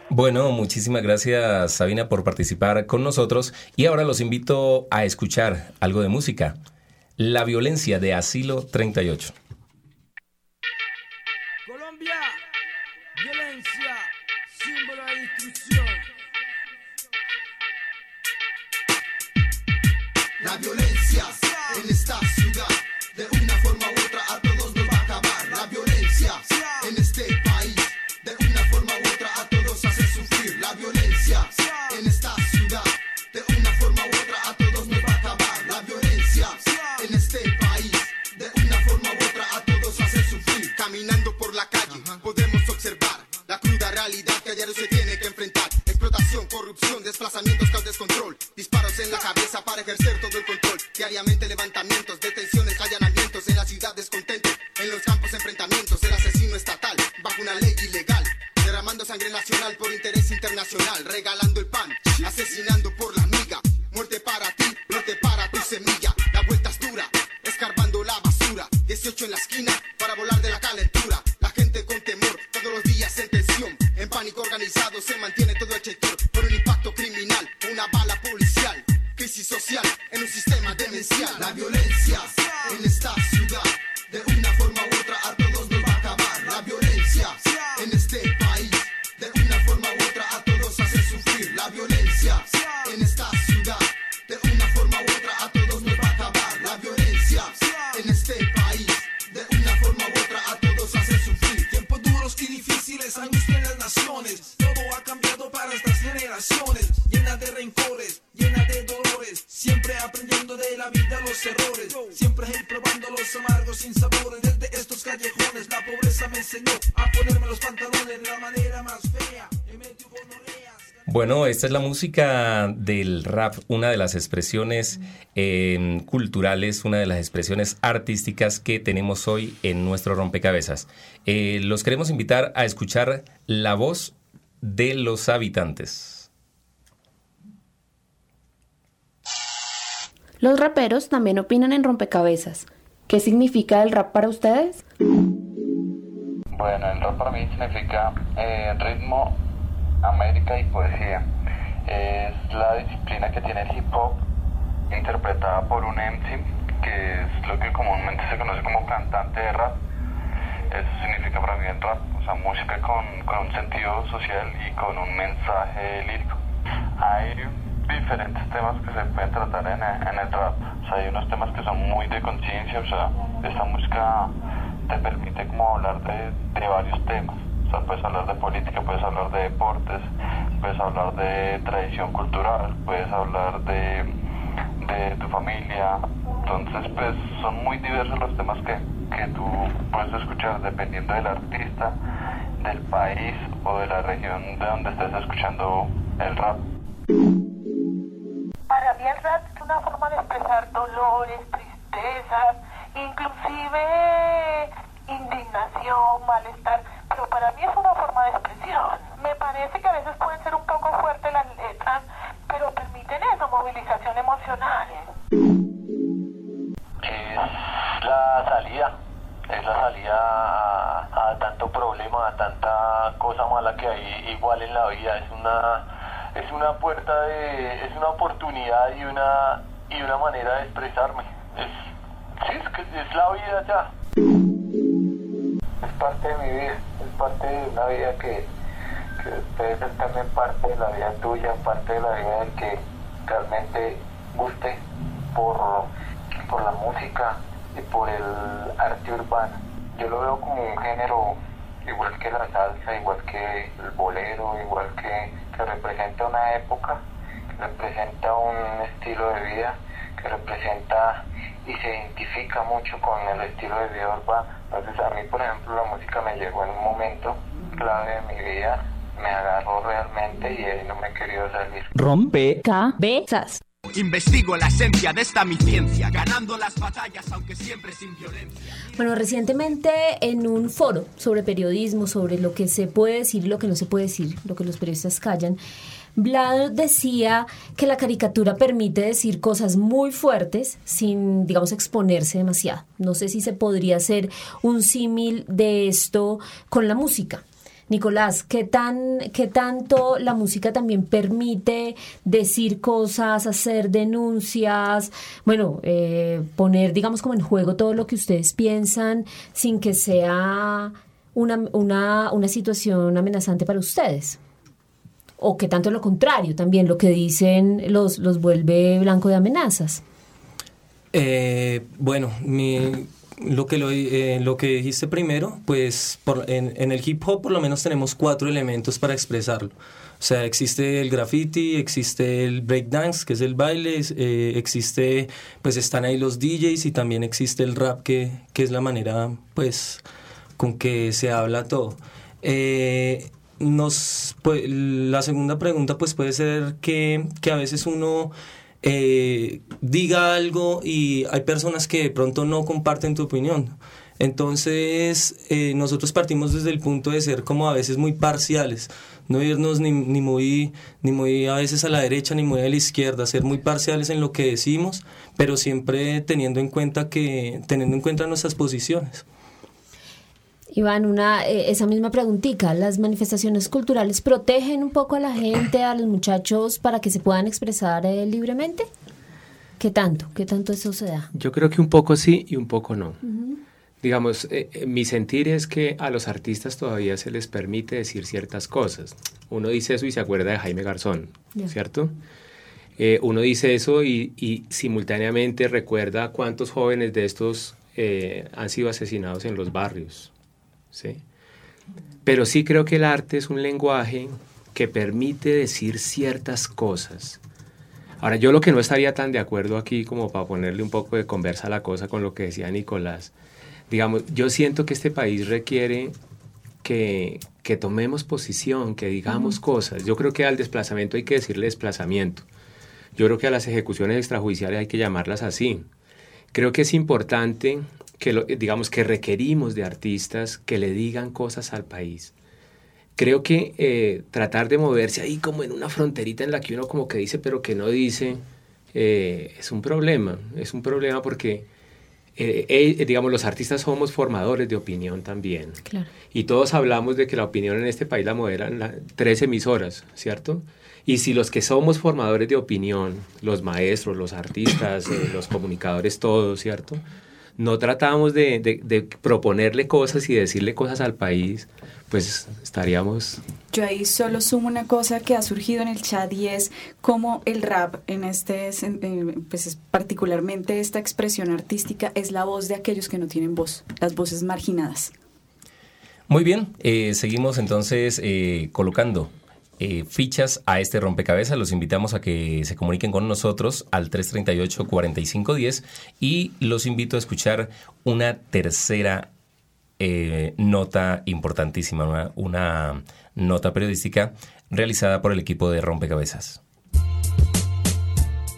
Bueno, muchísimas gracias Sabina por participar con nosotros y ahora los invito a escuchar algo de música. La violencia de asilo 38. Difíciles, angustia en las naciones. Todo ha cambiado para estas generaciones. Llena de rencores, llena de dolores. Siempre aprendiendo de la vida los errores. Siempre ir probando los amargos sin sabores. Desde estos callejones, la pobreza me enseñó Bueno, esta es la música del rap, una de las expresiones eh, culturales, una de las expresiones artísticas que tenemos hoy en nuestro rompecabezas. Eh, los queremos invitar a escuchar la voz de los habitantes. Los raperos también opinan en rompecabezas. ¿Qué significa el rap para ustedes? Bueno, el rap para mí significa eh, ritmo, América y poesía. Es la disciplina que tiene el hip hop interpretada por un MC, que es lo que comúnmente se conoce como cantante de rap. Eso significa para mí el rap, o sea, música con, con un sentido social y con un mensaje lírico. Hay diferentes temas que se pueden tratar en, en el rap. O sea, hay unos temas que son muy de conciencia, o sea, esta música te permite como hablar de, de varios temas. Puedes hablar de política, puedes hablar de deportes, puedes hablar de tradición cultural, puedes hablar de, de tu familia. Entonces, pues son muy diversos los temas que, que tú puedes escuchar dependiendo del artista, del país o de la región de donde estés escuchando el rap. Para mí el rap es una forma de expresar dolores, tristezas, inclusive indignación, malestar, pero para mí es una forma de expresión. Me parece que a veces pueden ser un poco fuertes las letras, pero permiten eso, movilización emocional. Es la salida, es la salida a, tanto problema, a tanta cosa mala que hay igual en la vida. Es una es una puerta de, es una oportunidad y una y una manera de expresarme. Es, sí, es, es la vida ya. Es parte de mi vida, es parte de una vida que, que ser también parte de la vida tuya, parte de la vida del que realmente guste por, por la música y por el arte urbano. Yo lo veo como un género igual que la salsa, igual que el bolero, igual que, que representa una época, que representa un estilo de vida, que representa y se identifica mucho con el estilo de vida urbano. Entonces a mí, por ejemplo, la música me llegó en un momento clave de mi vida, me agarró realmente y ahí no me he querido salir. Rompecabezas. Investigo la esencia de esta mi ciencia, ganando las batallas aunque siempre sin violencia. Bueno, recientemente en un foro sobre periodismo, sobre lo que se puede decir y lo que no se puede decir, lo que los periodistas callan, Vlad decía que la caricatura permite decir cosas muy fuertes sin, digamos, exponerse demasiado. No sé si se podría hacer un símil de esto con la música. Nicolás, ¿qué, tan, ¿qué tanto la música también permite decir cosas, hacer denuncias, bueno, eh, poner, digamos, como en juego todo lo que ustedes piensan sin que sea una, una, una situación amenazante para ustedes? ¿O que tanto lo contrario, también lo que dicen los, los vuelve blanco de amenazas? Eh, bueno, mi, lo que lo, eh, lo que dijiste primero, pues por, en, en, el hip hop por lo menos tenemos cuatro elementos para expresarlo. O sea, existe el graffiti, existe el breakdance, que es el baile, eh, existe, pues están ahí los DJs y también existe el rap, que, que es la manera, pues, con que se habla todo. Eh, nos, pues, la segunda pregunta, pues, puede ser que, que a veces uno eh, diga algo y hay personas que de pronto no comparten tu opinión. Entonces, eh, nosotros partimos desde el punto de ser como a veces muy parciales, no irnos ni, ni, muy, ni muy a veces a la derecha ni muy a la izquierda, ser muy parciales en lo que decimos, pero siempre teniendo en cuenta que, teniendo en cuenta nuestras posiciones. Iván, una, eh, esa misma preguntita, ¿las manifestaciones culturales protegen un poco a la gente, a los muchachos, para que se puedan expresar eh, libremente? ¿Qué tanto? ¿Qué tanto eso se da? Yo creo que un poco sí y un poco no. Digamos, eh, mi sentir es que a los artistas todavía se les permite decir ciertas cosas. Uno dice eso y se acuerda de Jaime Garzón. ¿cierto? Eh, uno dice eso y, y simultáneamente recuerda cuántos jóvenes de estos eh, han sido asesinados en los barrios, ¿sí? Pero sí creo que el arte es un lenguaje que permite decir ciertas cosas. Ahora, yo lo que no estaría tan de acuerdo aquí como para ponerle un poco de conversa a la cosa con lo que decía Nicolás, digamos, yo siento que este país requiere que, que tomemos posición, que digamos cosas. Yo creo que al desplazamiento hay que decirle desplazamiento. Yo creo que a las ejecuciones extrajudiciales hay que llamarlas así. Creo que es importante que, lo- digamos, que requerimos de artistas que le digan cosas al país. Creo que eh, tratar de moverse ahí como en una fronterita en la que uno como que dice pero que no dice, eh, es un problema. Es un problema porque, eh, eh, digamos, los artistas somos formadores de opinión también. Claro. Y todos hablamos de que la opinión en este país la moderan tres emisoras, ¿cierto? Y si los que somos formadores de opinión, los maestros, los artistas, eh, los comunicadores, todos, ¿cierto? No tratamos de, de- de proponerle cosas y decirle cosas al país, pues estaríamos... Yo ahí solo sumo una cosa que ha surgido en el chat y es cómo el rap en este, eh, pues es particularmente esta expresión artística es la voz de aquellos que no tienen voz, las voces marginadas. Muy bien, eh, seguimos entonces eh, colocando eh, fichas a este rompecabezas. Los invitamos a que se comuniquen con nosotros al 338-4510 y los invito a escuchar una tercera eh, nota importantísima, una, una nota periodística realizada por el equipo de rompecabezas.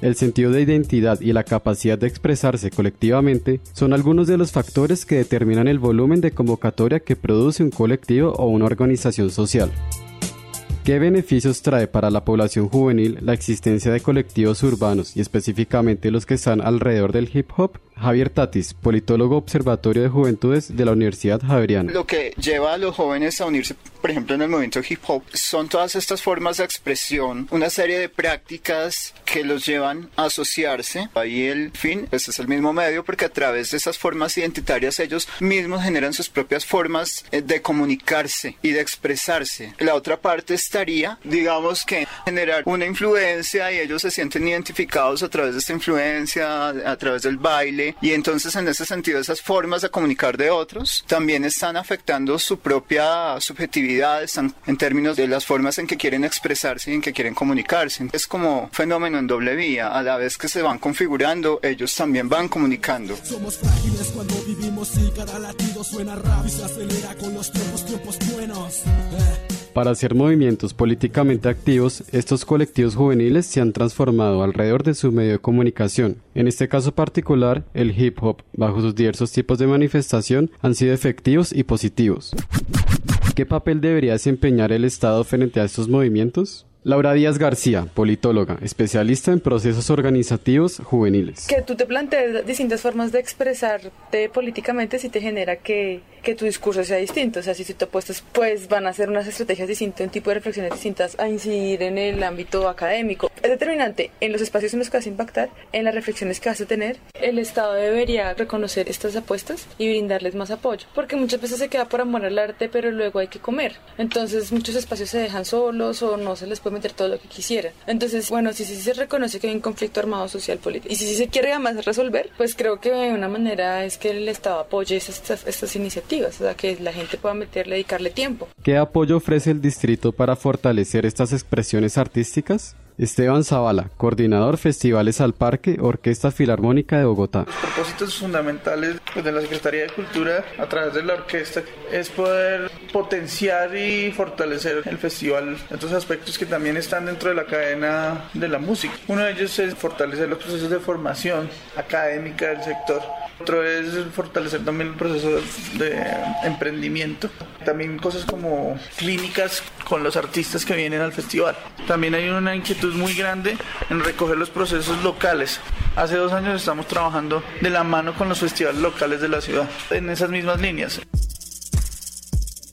El sentido de identidad y la capacidad de expresarse colectivamente son algunos de los factores que determinan el volumen de convocatoria que produce un colectivo o una organización social. ¿Qué beneficios trae para la población juvenil la existencia de colectivos urbanos y específicamente los que están alrededor del hip hop? Javier Tatis, politólogo Observatorio de Juventudes de la Universidad Javeriana. Lo que lleva a los jóvenes a unirse, por ejemplo, en el movimiento hip hop, son todas estas formas de expresión, una serie de prácticas que los llevan a asociarse. Ahí el fin, pues es el mismo medio, porque a través de esas formas identitarias ellos mismos generan sus propias formas eh, de comunicarse y de expresarse. La otra parte estaría, digamos que generar una influencia y ellos se sienten identificados a través de esta influencia, a través del baile, y entonces en ese sentido esas formas de comunicar de otros también están afectando su propia subjetividad, están en términos de las formas en que quieren expresarse y en que quieren comunicarse. Es como fenómeno en doble vía, a la vez que se van configurando, ellos también van comunicando. Somos frágiles cuando vivimos y cada latido suena rap y se acelera con los tiempos buenos. Eh. Para hacer movimientos políticamente activos, estos colectivos juveniles se han transformado alrededor de su medio de comunicación. En este caso particular, el hip hop, bajo sus diversos tipos de manifestación, han sido efectivos y positivos. ¿Qué papel debería desempeñar el Estado frente a estos movimientos? Laura Díaz García, politóloga, especialista en procesos organizativos juveniles. Que tú te plantees distintas formas de expresarte políticamente si te genera que, que tu discurso sea distinto. O sea, si tú te apuestas, pues van a ser unas estrategias distintas, un tipo de reflexiones distintas a incidir en el ámbito académico. Es determinante en los espacios en los que vas a impactar, en las reflexiones que vas a tener. El Estado debería reconocer estas apuestas y brindarles más apoyo, porque muchas veces se queda por amor al arte, pero luego hay que comer. Entonces muchos espacios se dejan solos o no se les puede meter todo lo que quisieran. Entonces, bueno, si sí se reconoce que hay un conflicto armado social político y si sí se quiere además resolver, pues creo que una manera es que el Estado apoye estas, estas iniciativas, o sea, que la gente pueda meterle, dedicarle tiempo. ¿Qué apoyo ofrece el distrito para fortalecer estas expresiones artísticas? Esteban Zavala, coordinador Festivales al Parque, Orquesta Filarmónica de Bogotá. propósitos fundamentales pues, de la Secretaría de Cultura a través de la orquesta es poder potenciar y fortalecer el festival, otros aspectos que también están dentro de la cadena de la música. Uno de ellos es fortalecer los procesos de formación académica del sector. Otro es fortalecer también el proceso de emprendimiento. También cosas como clínicas con los artistas que vienen al festival. También hay una inquietud muy grande en recoger los procesos locales. Hace dos años estamos trabajando de la mano con los festivales locales de la ciudad en esas mismas líneas.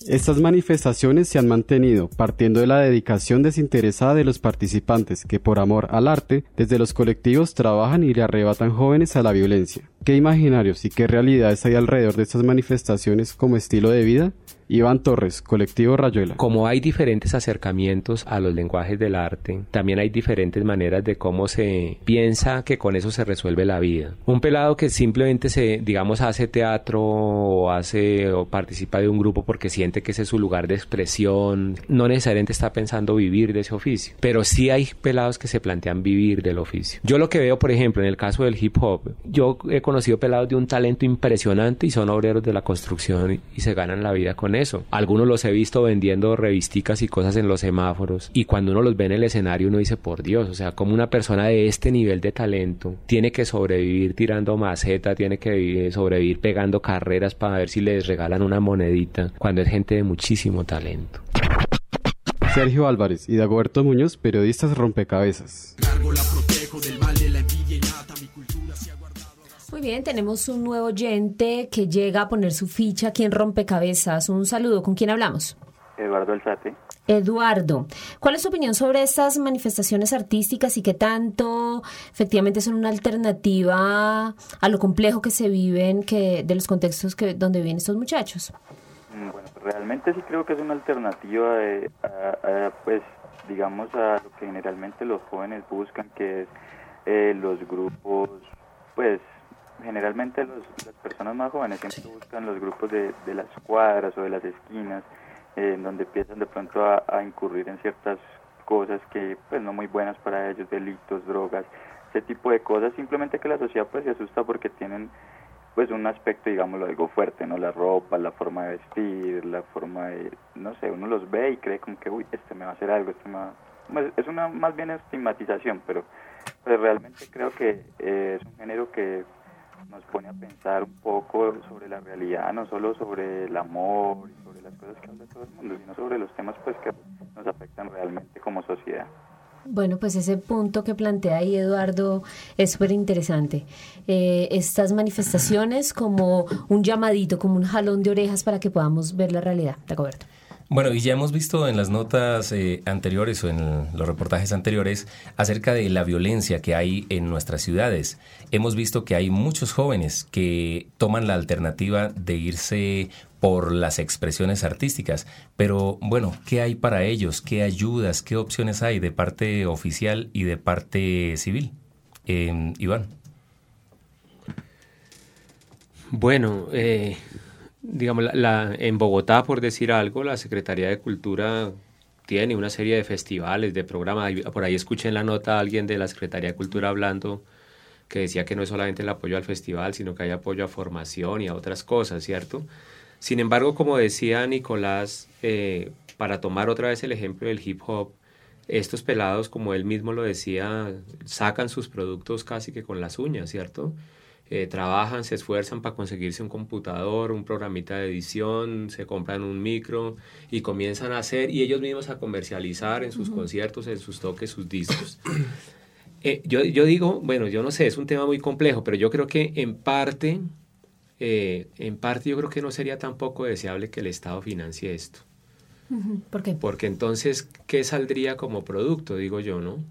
Estas manifestaciones se han mantenido partiendo de la dedicación desinteresada de los participantes que por amor al arte desde los colectivos trabajan y le arrebatan jóvenes a la violencia. ¿Qué imaginarios y qué realidades hay alrededor de estas manifestaciones como estilo de vida? Iván Torres, colectivo Rayuela. Como hay diferentes acercamientos a los lenguajes del arte, también hay diferentes maneras de cómo se piensa que con eso se resuelve la vida. Un pelado que simplemente se, digamos, hace teatro o hace o participa de un grupo porque siente que ese es su lugar de expresión, no necesariamente está pensando vivir de ese oficio, pero sí hay pelados que se plantean vivir del oficio. Yo lo que veo, por ejemplo, en el caso del hip hop, yo he conocido pelados de un talento impresionante y son obreros de la construcción y se ganan la vida con eso. Algunos los he visto vendiendo revisticas y cosas en los semáforos y cuando uno los ve en el escenario uno dice, por Dios, o sea, como una persona de este nivel de talento tiene que sobrevivir tirando maceta, tiene que sobrevivir pegando carreras para ver si les regalan una monedita, cuando es gente de muchísimo talento. Sergio Álvarez y Dagoberto Muñoz, periodistas rompecabezas. Muy bien, tenemos un nuevo oyente que llega a poner su ficha aquí en Rompecabezas. Un saludo, ¿con quién hablamos? Eduardo Alzate. Eduardo, ¿cuál es su opinión sobre estas manifestaciones artísticas y qué tanto efectivamente son una alternativa a lo complejo que se viven que, de los contextos que, donde viven estos muchachos? Mm, bueno, pues realmente sí creo que es una alternativa, de, a, a, pues digamos, a lo que generalmente los jóvenes buscan, que es eh, los grupos, pues generalmente los, las personas más jóvenes siempre buscan los grupos de, de las cuadras o de las esquinas, eh, en donde empiezan de pronto a, a, incurrir en ciertas cosas que pues no muy buenas para ellos, delitos, drogas, ese tipo de cosas, simplemente que la sociedad pues se asusta porque tienen pues un aspecto, digámoslo, algo fuerte, ¿no? La ropa, la forma de vestir, la forma de, no sé, uno los ve y cree como que, uy, este me va a hacer algo, este me va... Pues, es una más bien estigmatización, pero, pero realmente creo que eh, es un género que nos pone a pensar un poco sobre la realidad, no solo sobre el amor y sobre las cosas que habla todo el mundo, sino sobre los temas pues que nos afectan realmente como sociedad. Bueno, pues ese punto que plantea ahí Eduardo es súper interesante. Eh, estas manifestaciones como un llamadito, como un jalón de orejas para que podamos ver la realidad. Acuerdo. Bueno, y ya hemos visto en las notas eh, anteriores o en los reportajes anteriores acerca de la violencia que hay en nuestras ciudades. Hemos visto que hay muchos jóvenes que toman la alternativa de irse por las expresiones artísticas. Pero bueno, ¿qué hay para ellos? ¿Qué ayudas? ¿Qué opciones hay de parte oficial y de parte civil? Eh, Iván. Bueno, eh, digamos, la, en Bogotá, por decir algo, la Secretaría de Cultura tiene una serie de festivales, de programas. Por ahí escuché en la nota a alguien de la Secretaría de Cultura hablando que decía que no es solamente el apoyo al festival, sino que hay apoyo a formación y a otras cosas, ¿cierto? Sin embargo, como decía Nicolás, eh, para tomar otra vez el ejemplo del hip hop, estos pelados, como él mismo lo decía, sacan sus productos casi que con las uñas, ¿cierto? Eh, trabajan, se esfuerzan para conseguirse un computador, un programita de edición, se compran un micro y comienzan a hacer y ellos mismos a comercializar en sus uh -huh. conciertos, en sus toques, sus discos. Eh, yo, yo digo, bueno, yo no sé, es un tema muy complejo, pero yo creo que en parte, eh, en parte yo creo que no sería tampoco deseable que el Estado financie esto. Uh -huh. ¿Por qué? Porque entonces, ¿qué saldría como producto, digo yo, no?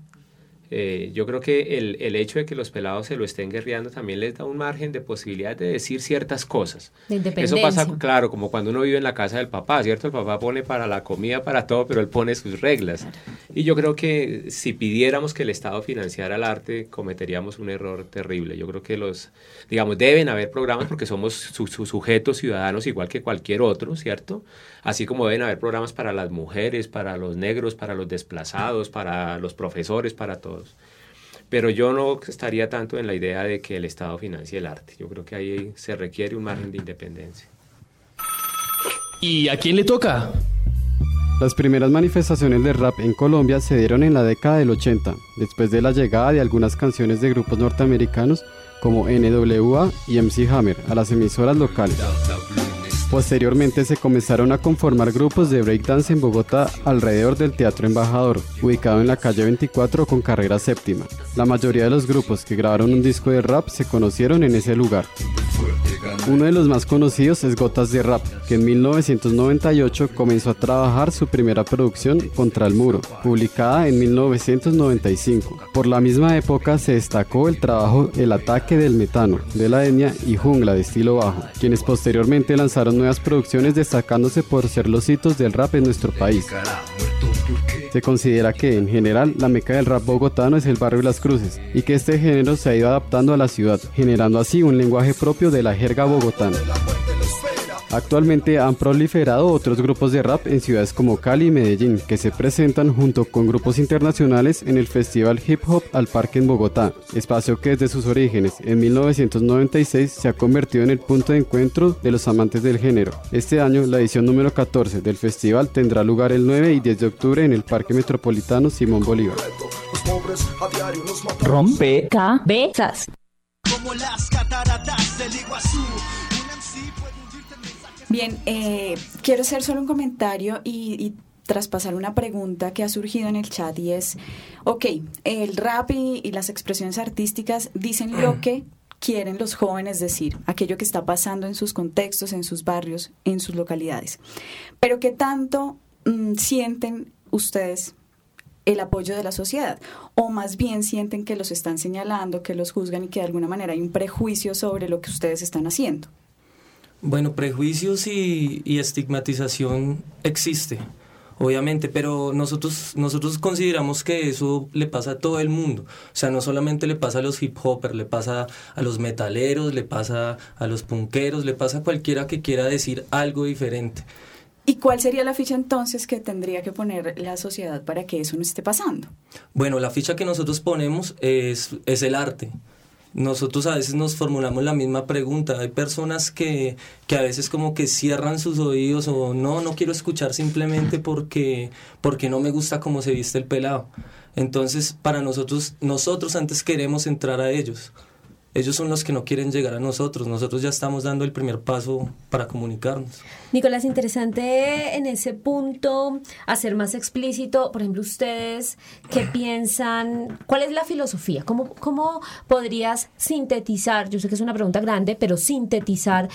Eh, yo creo que el, el, hecho de que los pelados se lo estén guerreando también les da un margen de posibilidad de decir ciertas cosas. De Eso pasa, claro, como cuando uno vive en la casa del papá, ¿cierto? El papá pone para la comida, para todo, pero él pone sus reglas. Claro. Y yo creo que si pidiéramos que el Estado financiara el arte, cometeríamos un error terrible. Yo creo que los, digamos, deben haber programas porque somos sus su sujetos ciudadanos igual que cualquier otro, ¿cierto? Así como deben haber programas para las mujeres, para los negros, para los desplazados, para los profesores, para todos. Pero yo no estaría tanto en la idea de que el Estado financie el arte. Yo creo que ahí se requiere un margen de independencia. ¿Y a quién le toca? Las primeras manifestaciones de rap en Colombia se dieron en la década del 80, después de la llegada de algunas canciones de grupos norteamericanos como NWA y MC Hammer a las emisoras locales. Posteriormente se comenzaron a conformar grupos de breakdance en Bogotá alrededor del Teatro Embajador, ubicado en la calle 24 con carrera séptima. La mayoría de los grupos que grabaron un disco de rap se conocieron en ese lugar. Uno de los más conocidos es Gotas de Rap, que en 1998 comenzó a trabajar su primera producción Contra el Muro, publicada en 1995. Por la misma época se destacó el trabajo El Ataque del Metano, de la etnia y Jungla de estilo bajo, quienes posteriormente lanzaron nuevas producciones destacándose por ser los hitos del rap en nuestro país. Se considera que, en general, la meca del rap bogotano es el barrio Las Cruces y que este género se ha ido adaptando a la ciudad, generando así un lenguaje propio de la jerga bogotana. Actualmente han proliferado otros grupos de rap en ciudades como Cali y Medellín, que se presentan junto con grupos internacionales en el Festival Hip Hop al Parque en Bogotá, espacio que desde sus orígenes en 1996 se ha convertido en el punto de encuentro de los amantes del género. Este año, la edición número 14 del festival tendrá lugar el 9 y 10 de octubre en el Parque Metropolitano Simón Bolívar. Rompe cabezas. Como las cataratas del Iguazú. Bien, eh, quiero hacer solo un comentario y, y traspasar una pregunta que ha surgido en el chat y es, ok, el rap y, las expresiones artísticas dicen lo que quieren los jóvenes decir, aquello que está pasando en sus contextos, en sus barrios, en sus localidades. Pero ¿qué tanto mm, sienten ustedes el apoyo de la sociedad? O más bien sienten que los están señalando, que los juzgan y que de alguna manera hay un prejuicio sobre lo que ustedes están haciendo. Bueno, prejuicios y, y estigmatización existe, obviamente, pero nosotros, nosotros consideramos que eso le pasa a todo el mundo. O sea, no solamente le pasa a los hip hoppers, le pasa a los metaleros, le pasa a los punqueros, le pasa a cualquiera que quiera decir algo diferente. ¿Y cuál sería la ficha entonces que tendría que poner la sociedad para que eso no esté pasando? Bueno, la ficha que nosotros ponemos es, es el arte. Nosotros a veces nos formulamos la misma pregunta. Hay personas que, que a veces como que cierran sus oídos o no, no quiero escuchar simplemente porque, porque no me gusta cómo se viste el pelado. Entonces, para nosotros, nosotros antes queremos entrar a ellos. Ellos son los que no quieren llegar a nosotros. Nosotros ya estamos dando el primer paso para comunicarnos. Nicolás, interesante en ese punto hacer más explícito, por ejemplo, ustedes qué piensan, cuál es la filosofía, cómo, cómo podrías sintetizar, yo sé que es una pregunta grande, pero sintetizar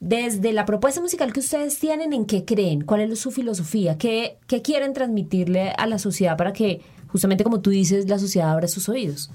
desde la propuesta musical que ustedes tienen, en qué creen, cuál es su filosofía, qué, qué quieren transmitirle a la sociedad para que, justamente como tú dices, la sociedad abra sus oídos.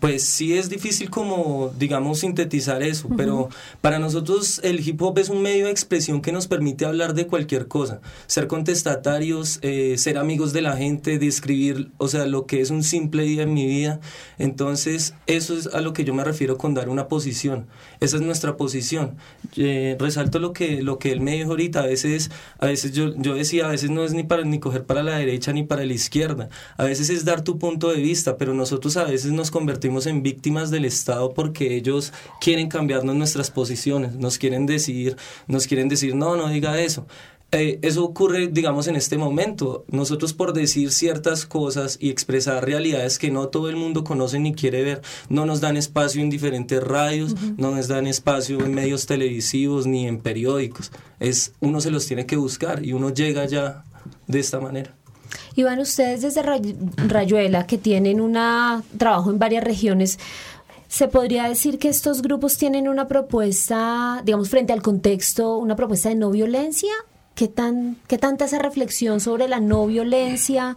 Pues sí es difícil como, digamos, sintetizar eso, pero para nosotros el hip hop es un medio de expresión que nos permite hablar de cualquier cosa, ser contestatarios, eh, ser amigos de la gente, describir, o sea, lo que es un simple día en mi vida. Entonces, eso es a lo que yo me refiero con dar una posición. Esa es nuestra posición. Eh, resalto lo que, lo que él me dijo ahorita, a veces, a veces yo, yo decía, a veces no es ni para ni coger para la derecha ni para la izquierda, a veces es dar tu punto de vista, pero nosotros a veces nos convertimos convertimos en víctimas del Estado porque ellos quieren cambiarnos nuestras posiciones, nos quieren decir, nos quieren decir, no, no diga eso. Eh, eso ocurre, digamos, en este momento. Nosotros por decir ciertas cosas y expresar realidades que no todo el mundo conoce ni quiere ver, no nos dan espacio en diferentes radios, no nos dan espacio en medios televisivos ni en periódicos. Es, uno se los tiene que buscar y uno llega ya de esta manera. Iván, ustedes desde Rayuela, que tienen un trabajo en varias regiones, ¿se podría decir que estos grupos tienen una propuesta, digamos, frente al contexto, una propuesta de no violencia? ¿Qué, tan, qué tanta esa reflexión sobre la no violencia,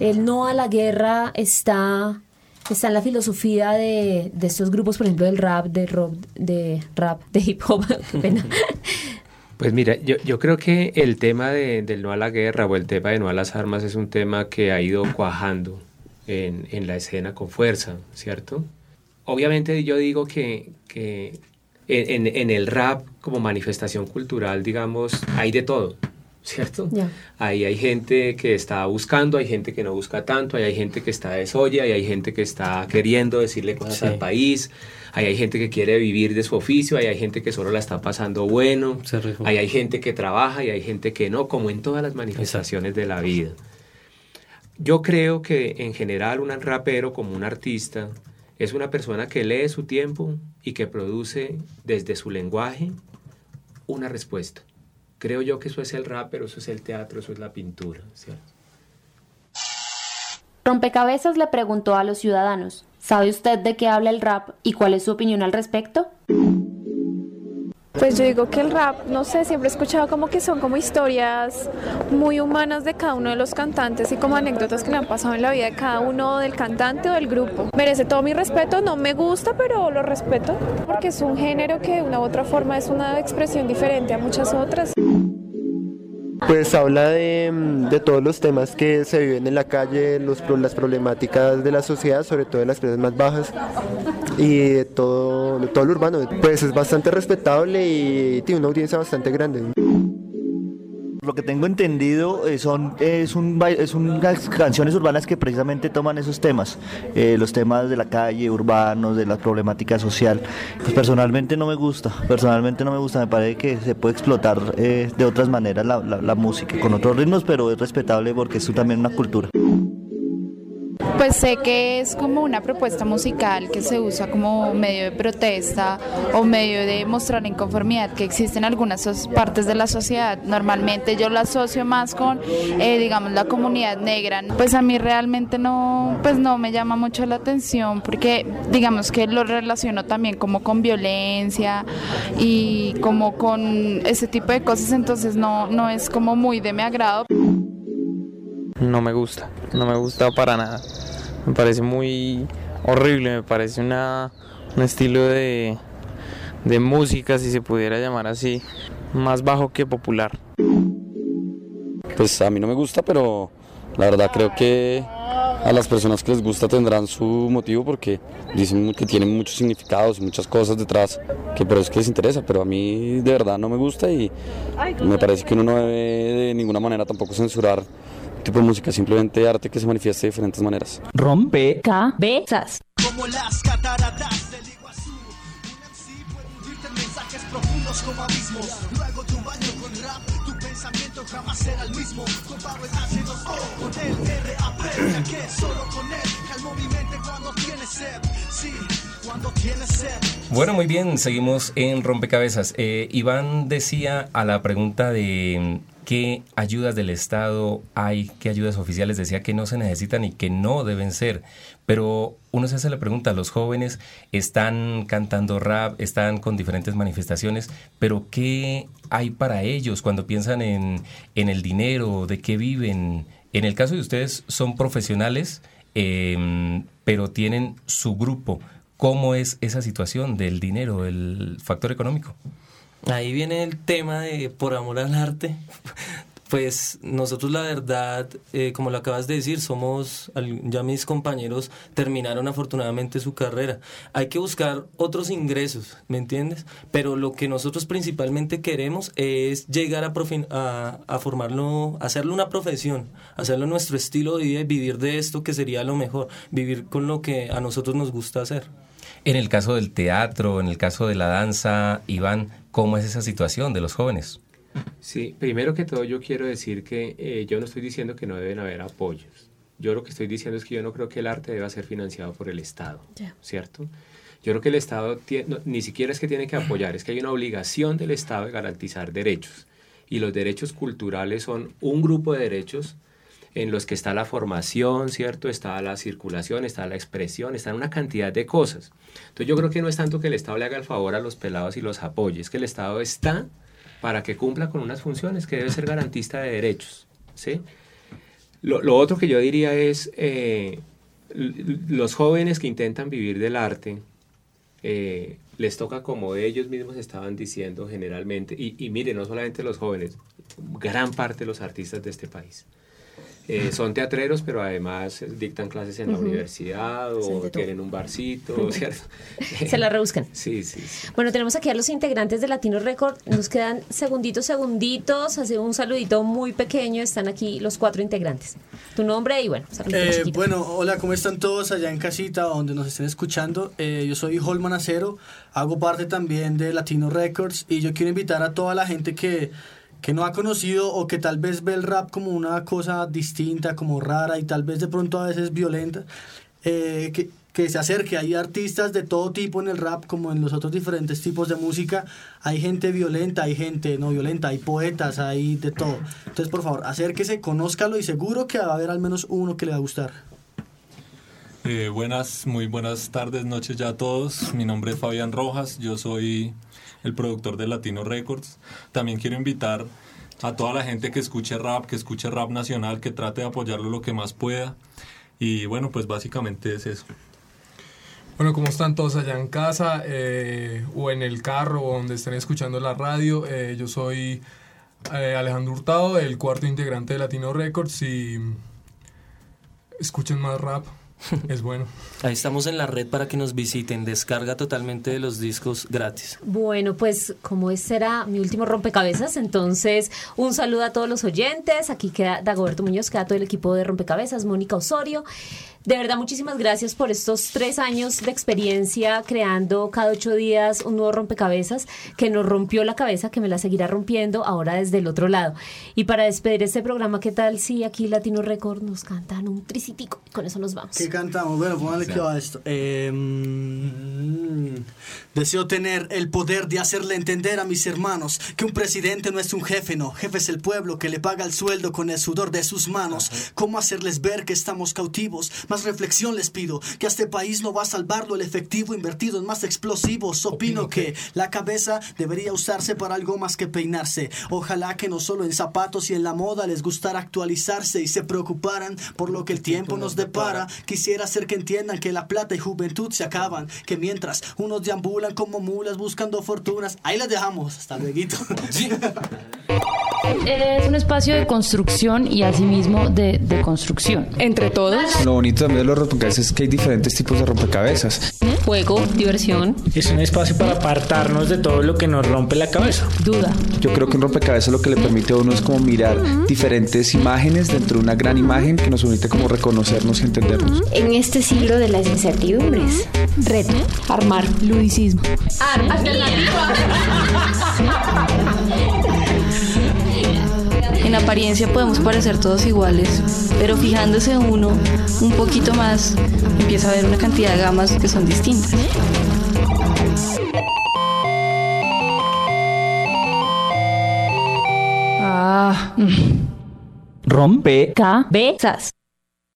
el no a la guerra está, está en la filosofía de, de estos grupos, por ejemplo, del rap, de, rock, de rap, de hip hop? Qué pena. Pues mira, yo, creo que el tema de, del no a la guerra o el tema de no a las armas es un tema que ha ido cuajando en, en la escena con fuerza, ¿cierto? Obviamente yo digo que, que en, en, el rap como manifestación cultural, digamos, hay de todo, ¿cierto? Ahí hay gente que está buscando, hay gente que no busca tanto, ahí hay gente que está de soya, ahí hay gente que está queriendo decirle cosas Sí. al país, ahí hay gente que quiere vivir de su oficio, ahí hay gente que solo la está pasando bueno, ahí hay gente que trabaja y hay gente que no, como en todas las manifestaciones de la vida. Yo creo que en general un rapero como un artista es una persona que lee su tiempo y que produce desde su lenguaje una respuesta. Creo yo que eso es el rap, pero eso es el teatro, eso es la pintura. ¿cierto? Rompecabezas le preguntó a los ciudadanos, ¿sabe usted de qué habla el rap y cuál es su opinión al respecto? Pues yo digo que el rap, no sé, siempre he escuchado como que son como historias muy humanas de cada uno de los cantantes y como anécdotas que le han pasado en la vida de cada uno del cantante o del grupo. Merece todo mi respeto, no me gusta, pero lo respeto porque es un género que de una u otra forma es una expresión diferente a muchas otras. Pues habla de, mm, de todos los temas que se viven en la calle, los, las problemáticas de la sociedad, sobre todo de las clases más bajas y de todo, de todo lo urbano. Pues es bastante respetable y tiene una audiencia bastante grande. Lo que tengo entendido eh, son es un es unas canciones urbanas que precisamente toman esos temas, eh, los temas de la calle, urbanos, de la problemática social. Pues personalmente no me gusta, personalmente no me gusta, me parece que se puede explotar eh, de otras maneras la- la música, con otros ritmos, pero es respetable porque es también una cultura. Pues sé que es como una propuesta musical que se usa como medio de protesta o medio de mostrar inconformidad que existe en algunas partes de la sociedad. Normalmente yo lo asocio más con, eh, digamos, la comunidad negra. Pues a mí realmente no, pues no me llama mucho la atención porque, digamos que lo relaciono también como con violencia y como con ese tipo de cosas. Entonces no, no es como muy de mi agrado. No me gusta, no me gusta para nada. Me parece muy horrible, me parece una, un estilo de, de música, si se pudiera llamar así, más bajo que popular. Pues a mí no me gusta, pero la verdad creo que a las personas que les gusta tendrán su motivo porque dicen que tienen muchos significados y muchas cosas detrás que por eso es que les interesa, pero a mí de verdad no me gusta y me parece que uno no debe de ninguna manera tampoco censurar tipo de música, simplemente arte que se manifieste de diferentes maneras. Rompecabezas. Como las cataratas del Iguazú Un MC puede hundirte en mensajes profundos como abismos Luego de un baño con rap Tu pensamiento jamás será el mismo Comparo el H2O con el RAP Ya que solo con él calmo mi mente cuando sed Sí, cuando tiene sed Bueno, muy bien, seguimos en Rompecabezas. Eh, Iván decía a la pregunta de qué ayudas del Estado hay, qué ayudas oficiales, decía que no se necesitan y que no deben ser. Pero uno se hace la pregunta, los jóvenes están cantando rap, están con diferentes manifestaciones, pero ¿qué hay para ellos cuando piensan en, el dinero, de qué viven? En el caso de ustedes son profesionales, eh, pero tienen su grupo. ¿Cómo es esa situación del dinero, el factor económico? Ahí viene el tema de por amor al arte. Pues nosotros la verdad, eh, como lo acabas de decir, somos, ya mis compañeros terminaron afortunadamente su carrera. Hay que buscar otros ingresos, ¿me entiendes? Pero lo que nosotros principalmente queremos es llegar a, a, a formarlo, hacerlo una profesión, hacerlo nuestro estilo de vida y vivir de esto que sería lo mejor, vivir con lo que a nosotros nos gusta hacer. En el caso del teatro, en el caso de la danza, Iván, ¿cómo es esa situación de los jóvenes? Sí, primero que todo yo quiero decir que eh, yo no estoy diciendo que no deben haber apoyos. Yo lo que estoy diciendo es que yo no creo que el arte deba ser financiado por el Estado. ¿cierto? Yo creo que el Estado tie- no, ni siquiera es que tiene que apoyar, es que hay una obligación del Estado de garantizar derechos. Y los derechos culturales son un grupo de derechos en los que está la formación, ¿cierto? Está la circulación, está la expresión, está una cantidad de cosas. Entonces yo creo que no es tanto que el Estado le haga el favor a los pelados y los apoye, es que el Estado está para que cumpla con unas funciones que debe ser garantista de derechos, ¿sí? Lo, otro que yo diría es, eh, los jóvenes que intentan vivir del arte, eh, les toca como ellos mismos estaban diciendo generalmente, y, y mire, no solamente los jóvenes, gran parte de los artistas de este país. Eh, son teatreros, pero además dictan clases en la universidad o tienen un barcito, ¿cierto? Se la rebuscan. Sí, sí, sí. Bueno, tenemos aquí a los integrantes de Latino Record. Nos quedan segunditos, segunditos. Hace un saludito muy pequeño. Están aquí los cuatro integrantes. Tu nombre y bueno, Eh, bueno, hola, ¿cómo están todos allá en casita o donde nos estén escuchando? Eh, yo soy Holman Acero, hago parte también de Latino Records y yo quiero invitar a toda la gente que, que no ha conocido o que tal vez ve el rap como una cosa distinta, como rara y tal vez de pronto a veces violenta, eh, que, que se acerque. Hay artistas de todo tipo en el rap como en los otros diferentes tipos de música. Hay gente violenta, hay gente no violenta, hay poetas, hay de todo. Entonces, por favor, acérquese, conózcalo y seguro que va a haber al menos uno que le va a gustar. Eh, buenas, muy buenas tardes, noches ya a todos. Mi nombre es Fabián Rojas, yo soy el productor de Latino Records. También quiero invitar a toda la gente que escuche rap, que escuche rap nacional, que trate de apoyarlo lo que más pueda. Y bueno, pues básicamente es eso. Bueno, ¿cómo están todos allá en casa eh, o en el carro o donde estén escuchando la radio? Eh, yo soy eh, Alejandro Hurtado, el cuarto integrante de Latino Records y escuchen más rap, es bueno. Ahí estamos en la red para que nos visiten. Descarga totalmente de los discos gratis. Bueno, pues como este era mi último rompecabezas, entonces un saludo a todos los oyentes. Aquí queda Dagoberto Muñoz, queda todo el equipo de rompecabezas, Mónica Osorio. De verdad, muchísimas gracias por estos tres años de experiencia creando cada ocho días un nuevo rompecabezas que nos rompió la cabeza, que me la seguirá rompiendo ahora desde el otro lado. Y para despedir este programa, ¿qué tal si aquí Latino Record nos cantan un tricitico? Con eso nos vamos. ¿Qué cantamos? Bueno, póngale que va esto. Eh, deseo tener el poder de hacerle entender a mis hermanos que un presidente no es un jefe, no. Jefe es el pueblo que le paga el sueldo con el sudor de sus manos. ¿Cómo hacerles ver que estamos cautivos? Más reflexión les pido, que a este país no va a salvarlo el efectivo invertido en más explosivos. Opino que la cabeza debería usarse para algo más que peinarse. Ojalá que no solo en zapatos y en la moda les gustara actualizarse y se preocuparan por lo que el tiempo nos depara. Quisiera hacer que entiendan que la plata y juventud se acaban, que mientras unos deambulan como mulas buscando fortunas, ahí las dejamos. Hasta luego. Es un espacio de construcción y asimismo de, de construcción. Entre todos. Lo bonito también de los rompecabezas es que hay diferentes tipos de rompecabezas. Juego, diversión. Es un espacio para apartarnos de todo lo que nos rompe la cabeza. Duda. Yo creo que un rompecabezas lo que le permite a uno es como mirar diferentes imágenes dentro de una gran imagen que nos permite como reconocernos y entendernos. En este siglo de las incertidumbres, reto, armar, ludicismo. En apariencia podemos parecer todos iguales, pero fijándose uno un poquito más, empieza a ver una cantidad de gamas que son distintas. Ah. Rompe. Cabezas.